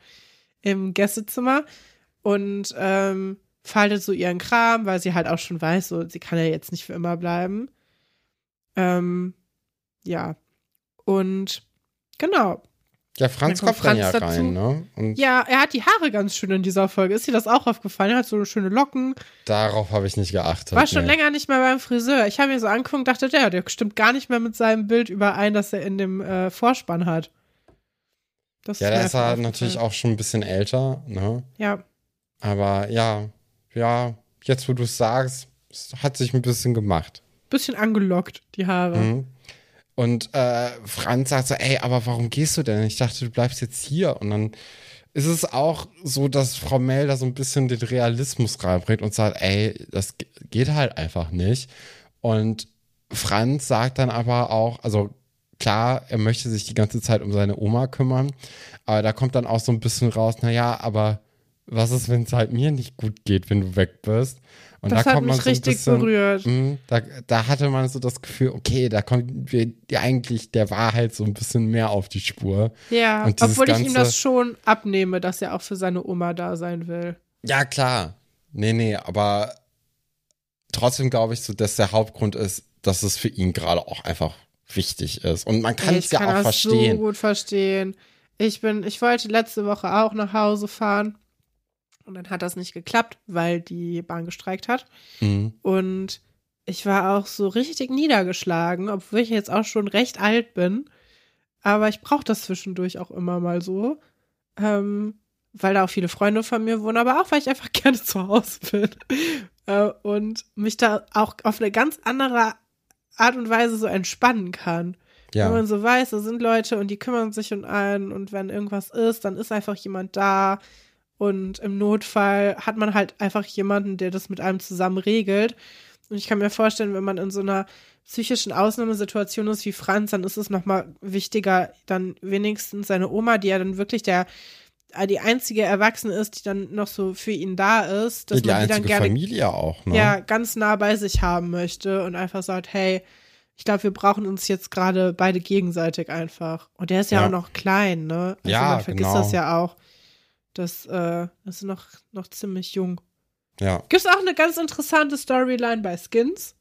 S2: im Gästezimmer und ähm, faltet so ihren Kram, weil sie halt auch schon weiß, so sie kann ja jetzt nicht für immer bleiben. Ähm, ja. Und genau.
S1: Ja, Franz
S2: kommt
S1: dann ja
S2: Franz dazu.
S1: rein, ne? Und
S2: Ja, er hat die Haare ganz schön in dieser Folge. Ist dir das auch aufgefallen? Er hat so schöne Locken.
S1: darauf habe ich nicht geachtet.
S2: War schon
S1: nee.
S2: länger nicht mehr beim Friseur. Ich habe mir so angeguckt, dachte, der, der stimmt gar nicht mehr mit seinem Bild überein, das er in dem äh, Vorspann hat. Das
S1: Ja, da ist er natürlich auch schon ein bisschen älter, ne?
S2: Ja,
S1: Aber ja, ja, jetzt wo du es sagst, hat sich ein bisschen gemacht.
S2: bisschen angelockt, die Haare.
S1: Mhm. Und äh, Franz sagt so, ey, aber warum gehst du denn? Ich dachte, du bleibst jetzt hier. Und dann ist es auch so, dass Frau Mel da so ein bisschen den Realismus reinbringt und sagt, ey, das ge- geht halt einfach nicht. Und Franz sagt dann aber auch, also klar, er möchte sich die ganze Zeit um seine Oma kümmern, aber da kommt dann auch so ein bisschen raus, naja, aber was ist, wenn es halt mir nicht gut geht, wenn du weg bist? Und
S2: das
S1: da
S2: hat mich
S1: so
S2: richtig
S1: bisschen,
S2: berührt.
S1: Mhm, Da, da hatte man so das Gefühl, okay, da kommen wir eigentlich der Wahrheit so ein bisschen mehr auf die Spur.
S2: Ja, obwohl ich ihm das schon abnehme, dass er auch für seine Oma da sein will.
S1: Ja, klar. Nee, nee, aber trotzdem glaube ich so, dass der Hauptgrund ist, dass es für ihn gerade auch einfach wichtig ist. Und man kann es
S2: ich
S1: ja
S2: kann
S1: auch
S2: das
S1: verstehen.
S2: so gut verstehen. Ich bin, ich wollte letzte Woche auch nach Hause fahren und dann hat das nicht geklappt, weil die Bahn gestreikt hat.
S1: Mhm.
S2: aber ich brauche das zwischendurch auch immer mal so. Ähm, weil da auch viele Freunde von mir wohnen, aber auch weil ich einfach [laughs] gerne zu Hause bin. Äh, und mich da auch auf eine ganz andere Art und Weise so entspannen kann.
S1: Ja.
S2: Wenn man so weiß, da sind Leute und die kümmern sich um einen und wenn irgendwas ist, dann ist einfach jemand da. Und im Notfall hat man halt einfach jemanden, der das mit einem zusammen regelt. Und ich kann mir vorstellen, wenn man in so einer psychischen Ausnahmesituation ist wie Franz, dann ist es nochmal wichtiger, dann wenigstens seine Oma, die ja dann wirklich der die einzige Erwachsene ist, die dann noch so für ihn da ist, dass
S1: die
S2: man die dann gerne
S1: Familie auch, ne?
S2: ja, ganz nah bei sich haben möchte und einfach sagt, hey, ich glaube, wir brauchen uns jetzt gerade beide gegenseitig einfach. Und der ist ja,
S1: Ja.
S2: auch noch klein, ne? Also
S1: Ja,
S2: man vergisst
S1: genau.
S2: das ja auch. Das, äh, das ist noch, noch ziemlich jung.
S1: ja.
S2: Gibt es auch eine ganz interessante Storyline bei Skins?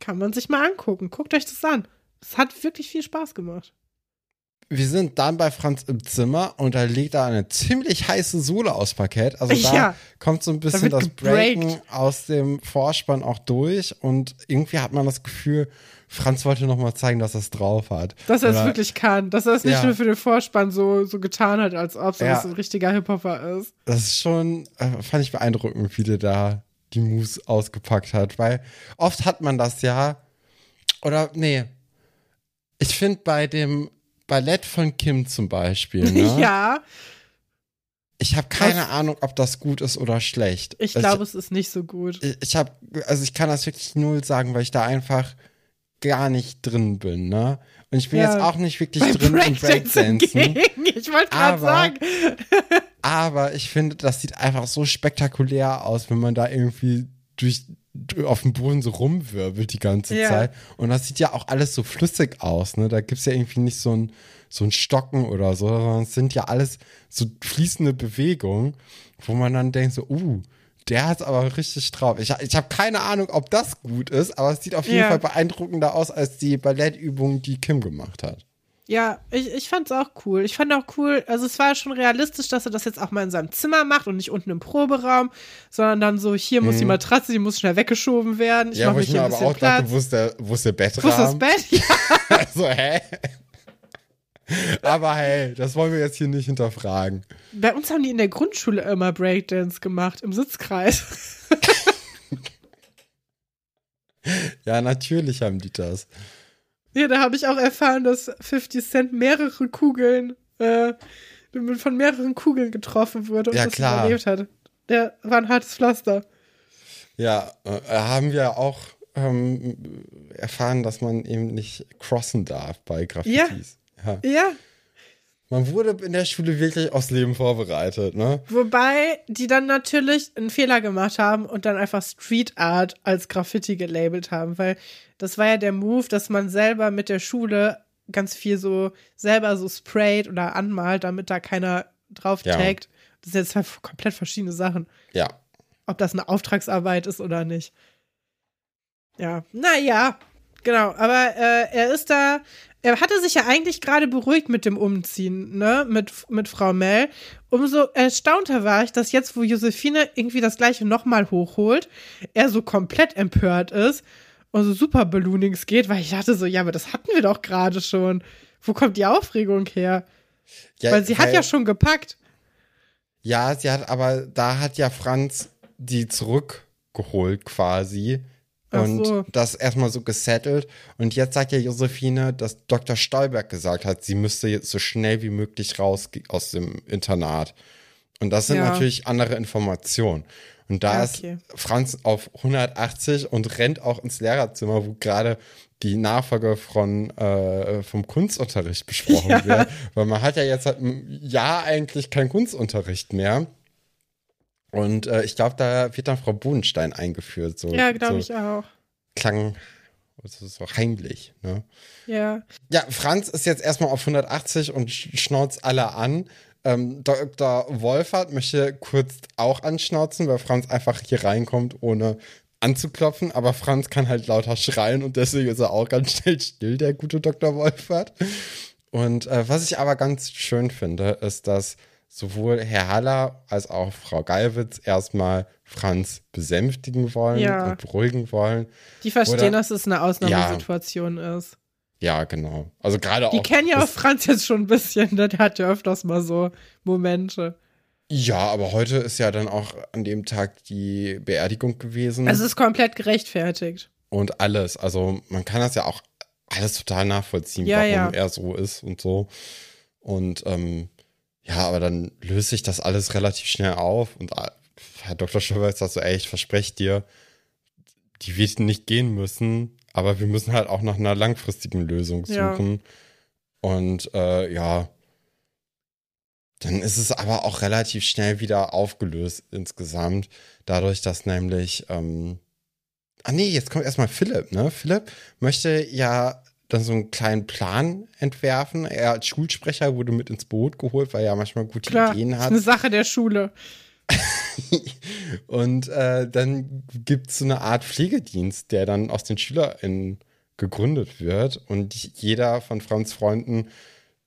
S2: Kann man sich mal angucken. Guckt euch das an. Es hat wirklich viel Spaß gemacht.
S1: Wir sind dann bei Franz im Zimmer und da legt er eine ziemlich heiße Sohle aufs Parkett. Also da
S2: Ja.
S1: kommt so ein bisschen das Breaken
S2: gebreakt.
S1: aus dem Vorspann auch durch und irgendwie hat man das Gefühl, Franz wollte noch mal zeigen, dass er es drauf hat.
S2: Dass er es wirklich kann. Dass er es nicht
S1: Ja.
S2: nur für den Vorspann so, so getan hat, als ob
S1: Ja.
S2: es ein richtiger Hip-Hopper ist.
S1: Das ist schon, äh, fand ich beeindruckend, wie der da die Moves ausgepackt hat, weil oft hat man das ja, oder nee, ich finde bei dem Ballett von Kim zum Beispiel, ne? [laughs]
S2: Ja,
S1: ich habe keine Ahnung, ob das gut ist oder schlecht.
S2: ich
S1: Also
S2: glaube, es ist nicht so gut.
S1: ich, ich habe, also ich kann das wirklich null sagen, weil ich da einfach gar nicht drin bin, ne? Und ich bin
S2: Ja.
S1: jetzt auch nicht wirklich drin im
S2: Breakdancen
S1: Breakdancen.
S2: hingegen. Ich wollte gerade sagen. [laughs]
S1: Aber ich finde, das sieht einfach so spektakulär aus, wenn man da irgendwie durch auf dem Boden so rumwirbelt die ganze
S2: Ja.
S1: Zeit. Und das sieht ja auch alles so flüssig aus, ne? Da gibt's ja irgendwie nicht so ein, so ein Stocken oder so, sondern es sind ja alles so fließende Bewegungen, wo man dann denkt so, uh, der hat's aber richtig drauf. Ich, ich habe keine Ahnung, ob das gut ist, aber es sieht auf jeden
S2: Ja.
S1: Fall beeindruckender aus als die Ballettübung, die Kim gemacht hat.
S2: Ja, ich, ich fand's auch cool. Ich fand auch cool, also es war schon realistisch, dass er das jetzt auch mal in seinem Zimmer macht und nicht unten im Proberaum, sondern dann so, hier muss die Matratze, die muss schnell weggeschoben werden. Ich
S1: Mhm. ja, wo ich mir aber auch dachte,
S2: Platz.
S1: wo ist der, wo ist der Bettrahmen?
S2: Wo ist das Bett? [laughs] Ja.
S1: Also, hä? Aber hey, das wollen wir jetzt hier nicht hinterfragen.
S2: Bei uns haben die in der Grundschule immer Breakdance gemacht, im Sitzkreis. [laughs]
S1: Ja, natürlich haben die das.
S2: Ja, da habe ich auch erfahren, dass 50 Cent mehrere Kugeln, äh, von mehreren Kugeln getroffen wurde und
S1: Ja,
S2: das
S1: klar.
S2: überlebt hat. Der war ein hartes Pflaster.
S1: Ja, äh, haben wir auch ähm, erfahren, dass man eben nicht crossen darf bei Graffitis. Ja.
S2: Ja,
S1: Man wurde in der Schule wirklich aufs Leben vorbereitet, ne?
S2: wobei die dann natürlich einen Fehler gemacht haben und dann einfach Street Art als Graffiti gelabelt haben, weil das war ja der Move, dass man selber mit der Schule ganz viel so selber so sprayt oder anmalt, damit da keiner drauf
S1: Ja.
S2: taggt. Das sind jetzt zwei komplett verschiedene Sachen.
S1: Ja.
S2: ob das eine Auftragsarbeit ist oder nicht. Ja, naja, genau. Aber äh, er ist da, er hatte sich ja eigentlich gerade beruhigt mit dem Umziehen, ne, mit, mit Frau Mel. Umso erstaunter war ich, dass jetzt, wo Josephine irgendwie das Gleiche nochmal hochholt, er so komplett empört ist und so super Balloonings geht, weil ich dachte so, ja, aber das hatten wir doch gerade schon. Wo kommt die Aufregung her?
S1: ja
S2: weil sie hat ja schon gepackt.
S1: Ja, sie hat, aber da hat ja Franz die zurückgeholt quasi. Und
S2: so.
S1: das erstmal so gesettelt. Und jetzt sagt ja Josephine, dass Dr. Stolberg gesagt hat, sie müsste jetzt so schnell wie möglich raus aus dem Internat. Und das sind
S2: Ja.
S1: natürlich andere Informationen. Und da ist
S2: okay.
S1: Franz auf 180 und rennt auch ins Lehrerzimmer, wo gerade die Nachfolge von, äh, vom Kunstunterricht besprochen [laughs]
S2: Ja.
S1: wird. Weil man hat ja jetzt seit einem Jahr eigentlich keinen Kunstunterricht mehr. Und äh, ich glaube, da wird dann Frau Bodenstein eingeführt. So,
S2: Ja, glaube
S1: so
S2: ich auch.
S1: Klang so, so heimlich. Ne?
S2: Ja.
S1: Ja, Franz ist jetzt erstmal auf 180 und sch- schnauzt alle an. Ähm, Dr. Wolfert möchte kurz auch anschnauzen, weil Franz einfach hier reinkommt, ohne anzuklopfen. Aber Franz kann halt lauter schreien und deswegen ist er auch ganz schnell still, der gute Dr. Wolfert. Und äh, was ich aber ganz schön finde, ist, dass sowohl Herr Haller als auch Frau Gallwitz erstmal Franz besänftigen wollen
S2: Ja.
S1: und beruhigen wollen.
S2: Die verstehen,
S1: Oder-
S2: dass es eine Ausnahmesituation ist.
S1: Ja, genau. Also gerade auch.
S2: Die kennen ja auch Franz jetzt schon ein bisschen, der hat ja öfters mal so Momente.
S1: Ja, aber heute ist ja dann auch an dem Tag die Beerdigung gewesen.
S2: Es ist komplett gerechtfertigt.
S1: und alles. Also man kann das ja auch alles total nachvollziehen,
S2: Ja,
S1: warum
S2: ja.
S1: er so ist und so. Und ähm, ja, aber dann löst sich das alles relativ schnell auf und äh, Herr Dr. Schöberts sagt so, ey, ich verspreche dir, die wird nicht gehen müssen, aber wir müssen halt auch nach einer langfristigen Lösung
S2: Ja.
S1: suchen. Und äh, ja, dann ist es aber auch relativ schnell wieder aufgelöst insgesamt, dadurch, dass nämlich, ähm, ah nee, jetzt kommt erstmal Philipp, ne? Philipp möchte ja dann so einen kleinen Plan entwerfen. Er als Schulsprecher wurde mit ins Boot geholt, weil er manchmal gute
S2: Klar,
S1: Ideen
S2: ist
S1: hat.
S2: eine Sache der Schule. [laughs]
S1: Und äh, dann gibt es so eine Art Pflegedienst, der dann aus den SchülerInnen gegründet wird. Und jeder von Franz Freunden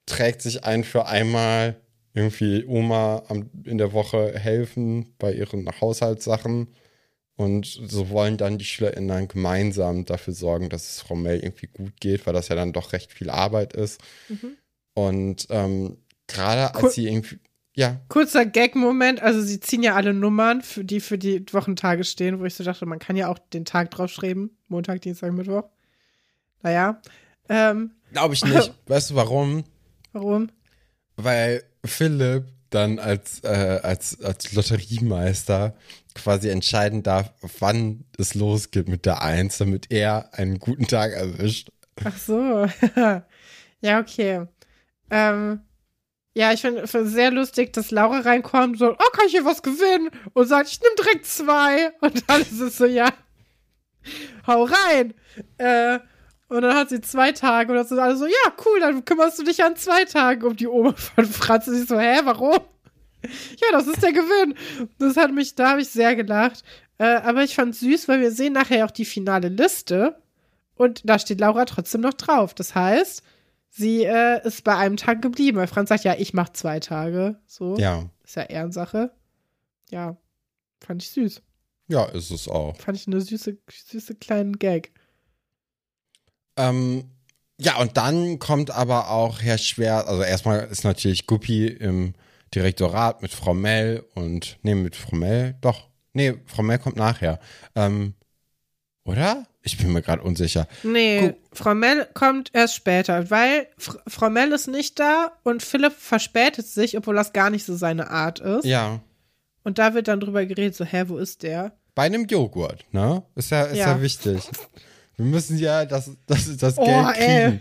S1: trägt sich ein für einmal irgendwie Oma am, in der Woche helfen bei ihren Haushaltssachen. Und so wollen dann die SchülerInnen dann gemeinsam dafür sorgen, dass es Frau Mel irgendwie gut geht, weil das ja dann doch recht viel Arbeit ist.
S2: Mhm.
S1: Und ähm, gerade als
S2: Cool.
S1: sie irgendwie, ja,
S2: Kurzer Gag-Moment, also sie ziehen ja alle Nummern, für die für die Wochentage stehen, wo ich so dachte, man kann ja auch den Tag draufschreiben. Montag, Dienstag, Mittwoch. Naja. Ähm,
S1: glaube ich nicht. [laughs] weißt du warum?
S2: warum?
S1: Weil Philipp dann als, äh, als, als Lotteriemeister quasi entscheiden darf, wann es losgeht mit der Eins, damit er einen guten Tag erwischt.
S2: Ach so. [laughs] ja, okay. Ähm, ja, ich finde find sehr lustig, dass Laura reinkommt, so, oh, kann ich hier was gewinnen? Und sagt, ich nehme direkt zwei. Und dann ist es so, ja, hau rein. Äh, und dann hat sie zwei Tage und dann sind alle so, ja, cool, dann kümmerst du dich an zwei Tagen um die Oma von Franz. Und ich so, hä, warum? Ja, das ist der Gewinn. Das hat mich, da habe ich sehr gelacht. Äh, aber ich fand süß, weil wir sehen nachher auch die finale Liste. Und da steht Laura trotzdem noch drauf. Das heißt, sie äh, ist bei einem Tag geblieben. Weil Franz sagt, ja, ich mache zwei Tage. So.
S1: Ja,
S2: Ist ja Ehrensache. Ja. Fand ich süß.
S1: ja, ist es auch.
S2: Fand ich eine süße, süße kleinen Gag.
S1: Ähm, ja, und dann kommt aber auch Herr Schwer, also erstmal ist natürlich Guppi im Direktorat mit Frau Mell und, nee, mit Frau Mell, doch, nee, Frau Mell kommt nachher. Ähm, oder? Ich bin mir gerade unsicher.
S2: Nee,
S1: Gu-
S2: Frau Mell kommt erst später, weil Fr Frau Mell ist nicht da und Philipp verspätet sich, obwohl das gar nicht so seine Art ist.
S1: Ja,
S2: Und da wird dann drüber geredet, so, hä, wo ist der?
S1: bei einem Joghurt, ne? Ist ja, ist ja.
S2: Ja.
S1: wichtig. [laughs] Wir müssen ja das, das, das
S2: Oh,
S1: Geld
S2: ey.
S1: kriegen.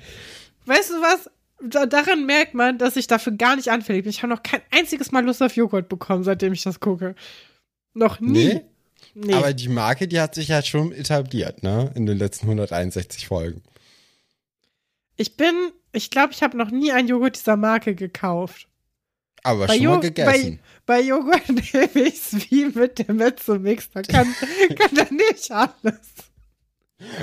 S2: Weißt du was? Da, daran merkt man, dass ich dafür gar nicht anfällig bin. Ich habe noch kein einziges Mal Lust auf Joghurt bekommen, seitdem ich das gucke. Noch nie.
S1: Nee?
S2: Nee.
S1: Aber die Marke, die hat sich ja schon etabliert, ne? In den letzten 161 Folgen.
S2: ich bin, ich glaube, ich habe noch nie einen Joghurt dieser Marke gekauft.
S1: Aber
S2: Bei,
S1: schon mal gegessen.
S2: bei, bei Joghurt [laughs] nehme ich es wie mit dem Mezzo-Mix. Da kann, [laughs] kann er nicht alles.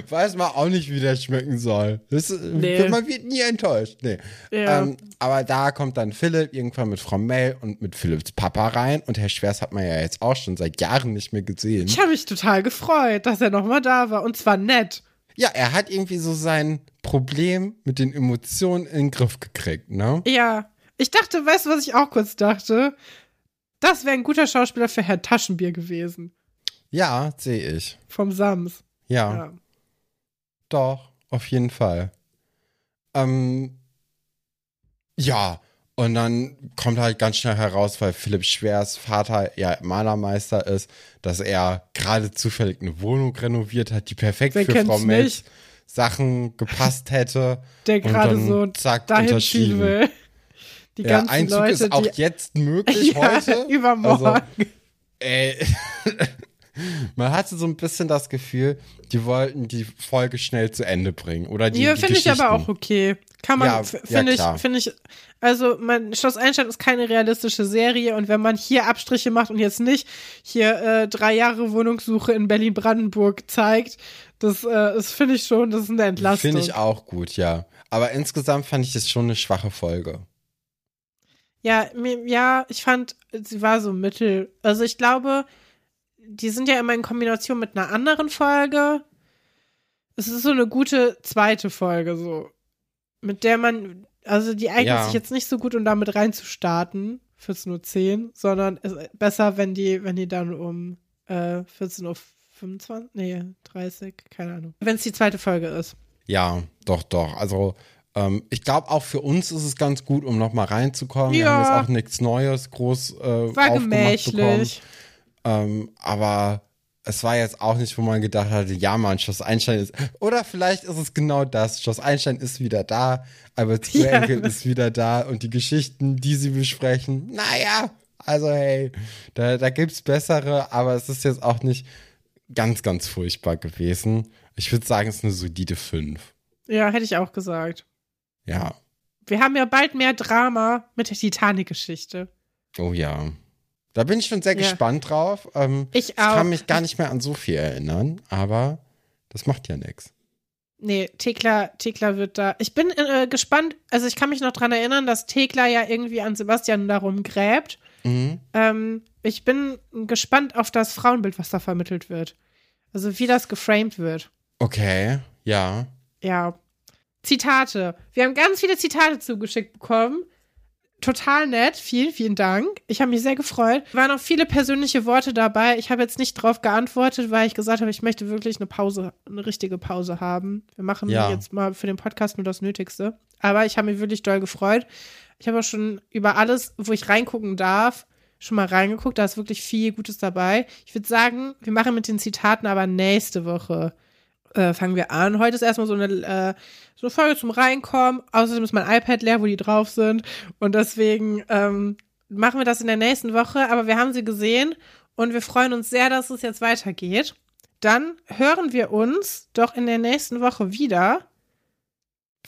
S1: Weiß man auch nicht, wie der schmecken soll. Das,
S2: Nee.
S1: Man wird nie enttäuscht. Nee.
S2: Ja.
S1: Ähm, aber da kommt dann Philipp irgendwann mit Frau Mel und mit Philipps Papa rein. Und Herr Schwers hat man ja jetzt auch schon seit Jahren nicht mehr gesehen.
S2: Ich habe mich total gefreut, dass er nochmal da war. Und zwar nett.
S1: Ja, er hat irgendwie so sein Problem mit den Emotionen in den Griff gekriegt, ne?
S2: Ja. Ich dachte, weißt du, was ich auch kurz dachte? Das wäre ein guter Schauspieler für Herr Taschenbier gewesen.
S1: Ja, sehe ich.
S2: Vom Sams.
S1: Ja,
S2: Ja.
S1: Doch, auf jeden Fall. Ähm, ja, und dann kommt halt ganz schnell heraus, weil Philipp Schwers Vater ja Malermeister ist, dass er gerade zufällig eine Wohnung renoviert hat, die perfekt
S2: Wer
S1: für Frau Melz
S2: nicht?
S1: Sachen gepasst hätte. [laughs]
S2: Der gerade so
S1: zack,
S2: dahin
S1: unterschrieben.
S2: will. Die
S1: Der
S2: ganzen
S1: Einzug
S2: Leute,
S1: ist auch
S2: die
S1: jetzt [laughs] möglich
S2: ja,
S1: heute.
S2: übermorgen.
S1: Also, ey, [laughs] [laughs] man hatte so ein bisschen das Gefühl, die wollten die Folge schnell zu Ende bringen. Oder die, die
S2: finde ich aber auch okay. Kann man,
S1: Ja,
S2: f-
S1: ja,
S2: finde ich, finde ich, also man, Schloss Einstein ist keine realistische Serie und wenn man hier Abstriche macht und jetzt nicht hier äh, drei Jahre Wohnungssuche in Berlin-Brandenburg zeigt, das äh, ist, finde ich schon, das ist eine Entlastung.
S1: Finde ich auch gut, ja. Aber insgesamt fand ich das schon eine schwache Folge.
S2: Ja, mir, ja, ich fand, sie war so mittel. Also ich glaube, die sind ja immer in Kombination mit einer anderen Folge. Es ist so eine gute zweite Folge so. mit der man, also die eignet
S1: Ja.
S2: sich jetzt nicht so gut, um damit reinzustarten, 14.10 Uhr, sondern besser, wenn die, wenn die dann um äh, 14.25 Uhr, nee, 30, keine Ahnung. Wenn es die zweite Folge ist.
S1: Ja, doch, doch. Also ähm, ich glaube auch für uns ist es ganz gut, um nochmal reinzukommen. Wir
S2: Ja.
S1: haben jetzt auch nichts Neues groß äh,
S2: War
S1: aufgemacht bekommen. Ähm, aber es war jetzt auch nicht, wo man gedacht hatte, ja Mann, Schloss Einstein ist. Oder vielleicht ist es genau das. Schloss Einstein ist wieder da, Albert [laughs]
S2: Ja.
S1: Square ist wieder da und die Geschichten, die sie besprechen, naja, also hey, da, da gibt's bessere, aber es ist jetzt auch nicht ganz, ganz furchtbar gewesen. Ich würde sagen, es ist eine solide 5.
S2: Ja, hätte ich auch gesagt.
S1: Ja.
S2: Wir haben ja bald mehr Drama mit der Titanic-Geschichte.
S1: Oh ja. Da bin ich schon sehr
S2: Ja.
S1: gespannt drauf. Ähm,
S2: Ich
S1: Ich kann
S2: auch.
S1: mich gar nicht mehr an so viel erinnern, aber das macht ja nichts.
S2: Nee, Thekla, Thekla wird da. Ich bin äh, gespannt, also ich kann mich noch dran erinnern, dass Thekla ja irgendwie an Sebastian darum gräbt.
S1: Mhm.
S2: Ähm, ich bin gespannt auf das Frauenbild, was da vermittelt wird. Also wie das geframed wird.
S1: Okay, ja.
S2: Ja. Zitate. Wir haben ganz viele Zitate zugeschickt bekommen. Total nett. Vielen, vielen Dank. Ich habe mich sehr gefreut. Waren auch viele persönliche Worte dabei. Ich habe jetzt nicht drauf geantwortet, weil ich gesagt habe, ich möchte wirklich eine Pause, eine richtige Pause haben. Wir machen
S1: Ja.
S2: jetzt mal für den Podcast nur das Nötigste. Aber ich habe mich wirklich doll gefreut. Ich habe auch schon über alles, wo ich reingucken darf, schon mal reingeguckt. Da ist wirklich viel Gutes dabei. Ich würde sagen, wir machen mit den Zitaten aber nächste Woche äh, fangen wir an. Heute ist erstmal so eine, äh, so eine Folge zum Reinkommen. Außerdem ist mein iPad leer, wo die drauf sind. Und deswegen ähm, machen wir das in der nächsten Woche. Aber wir haben sie gesehen und wir freuen uns sehr, dass es jetzt weitergeht. Dann hören wir uns doch in der nächsten Woche wieder,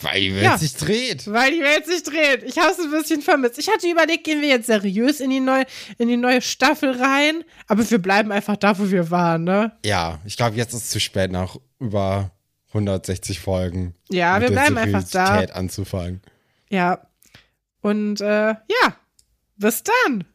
S1: Weil die Welt
S2: Ja.
S1: sich dreht.
S2: weil die Welt sich dreht. Ich habe es ein bisschen vermisst. Ich hatte überlegt, gehen wir jetzt seriös in die neue, in die neue Staffel rein. Aber wir bleiben einfach da, wo wir waren, ne?
S1: Ja, ich glaube, jetzt ist es zu spät, nach über 160 Folgen
S2: Ja, wir bleiben einfach da.
S1: Anzufangen.
S2: Ja. Und äh, ja, bis dann.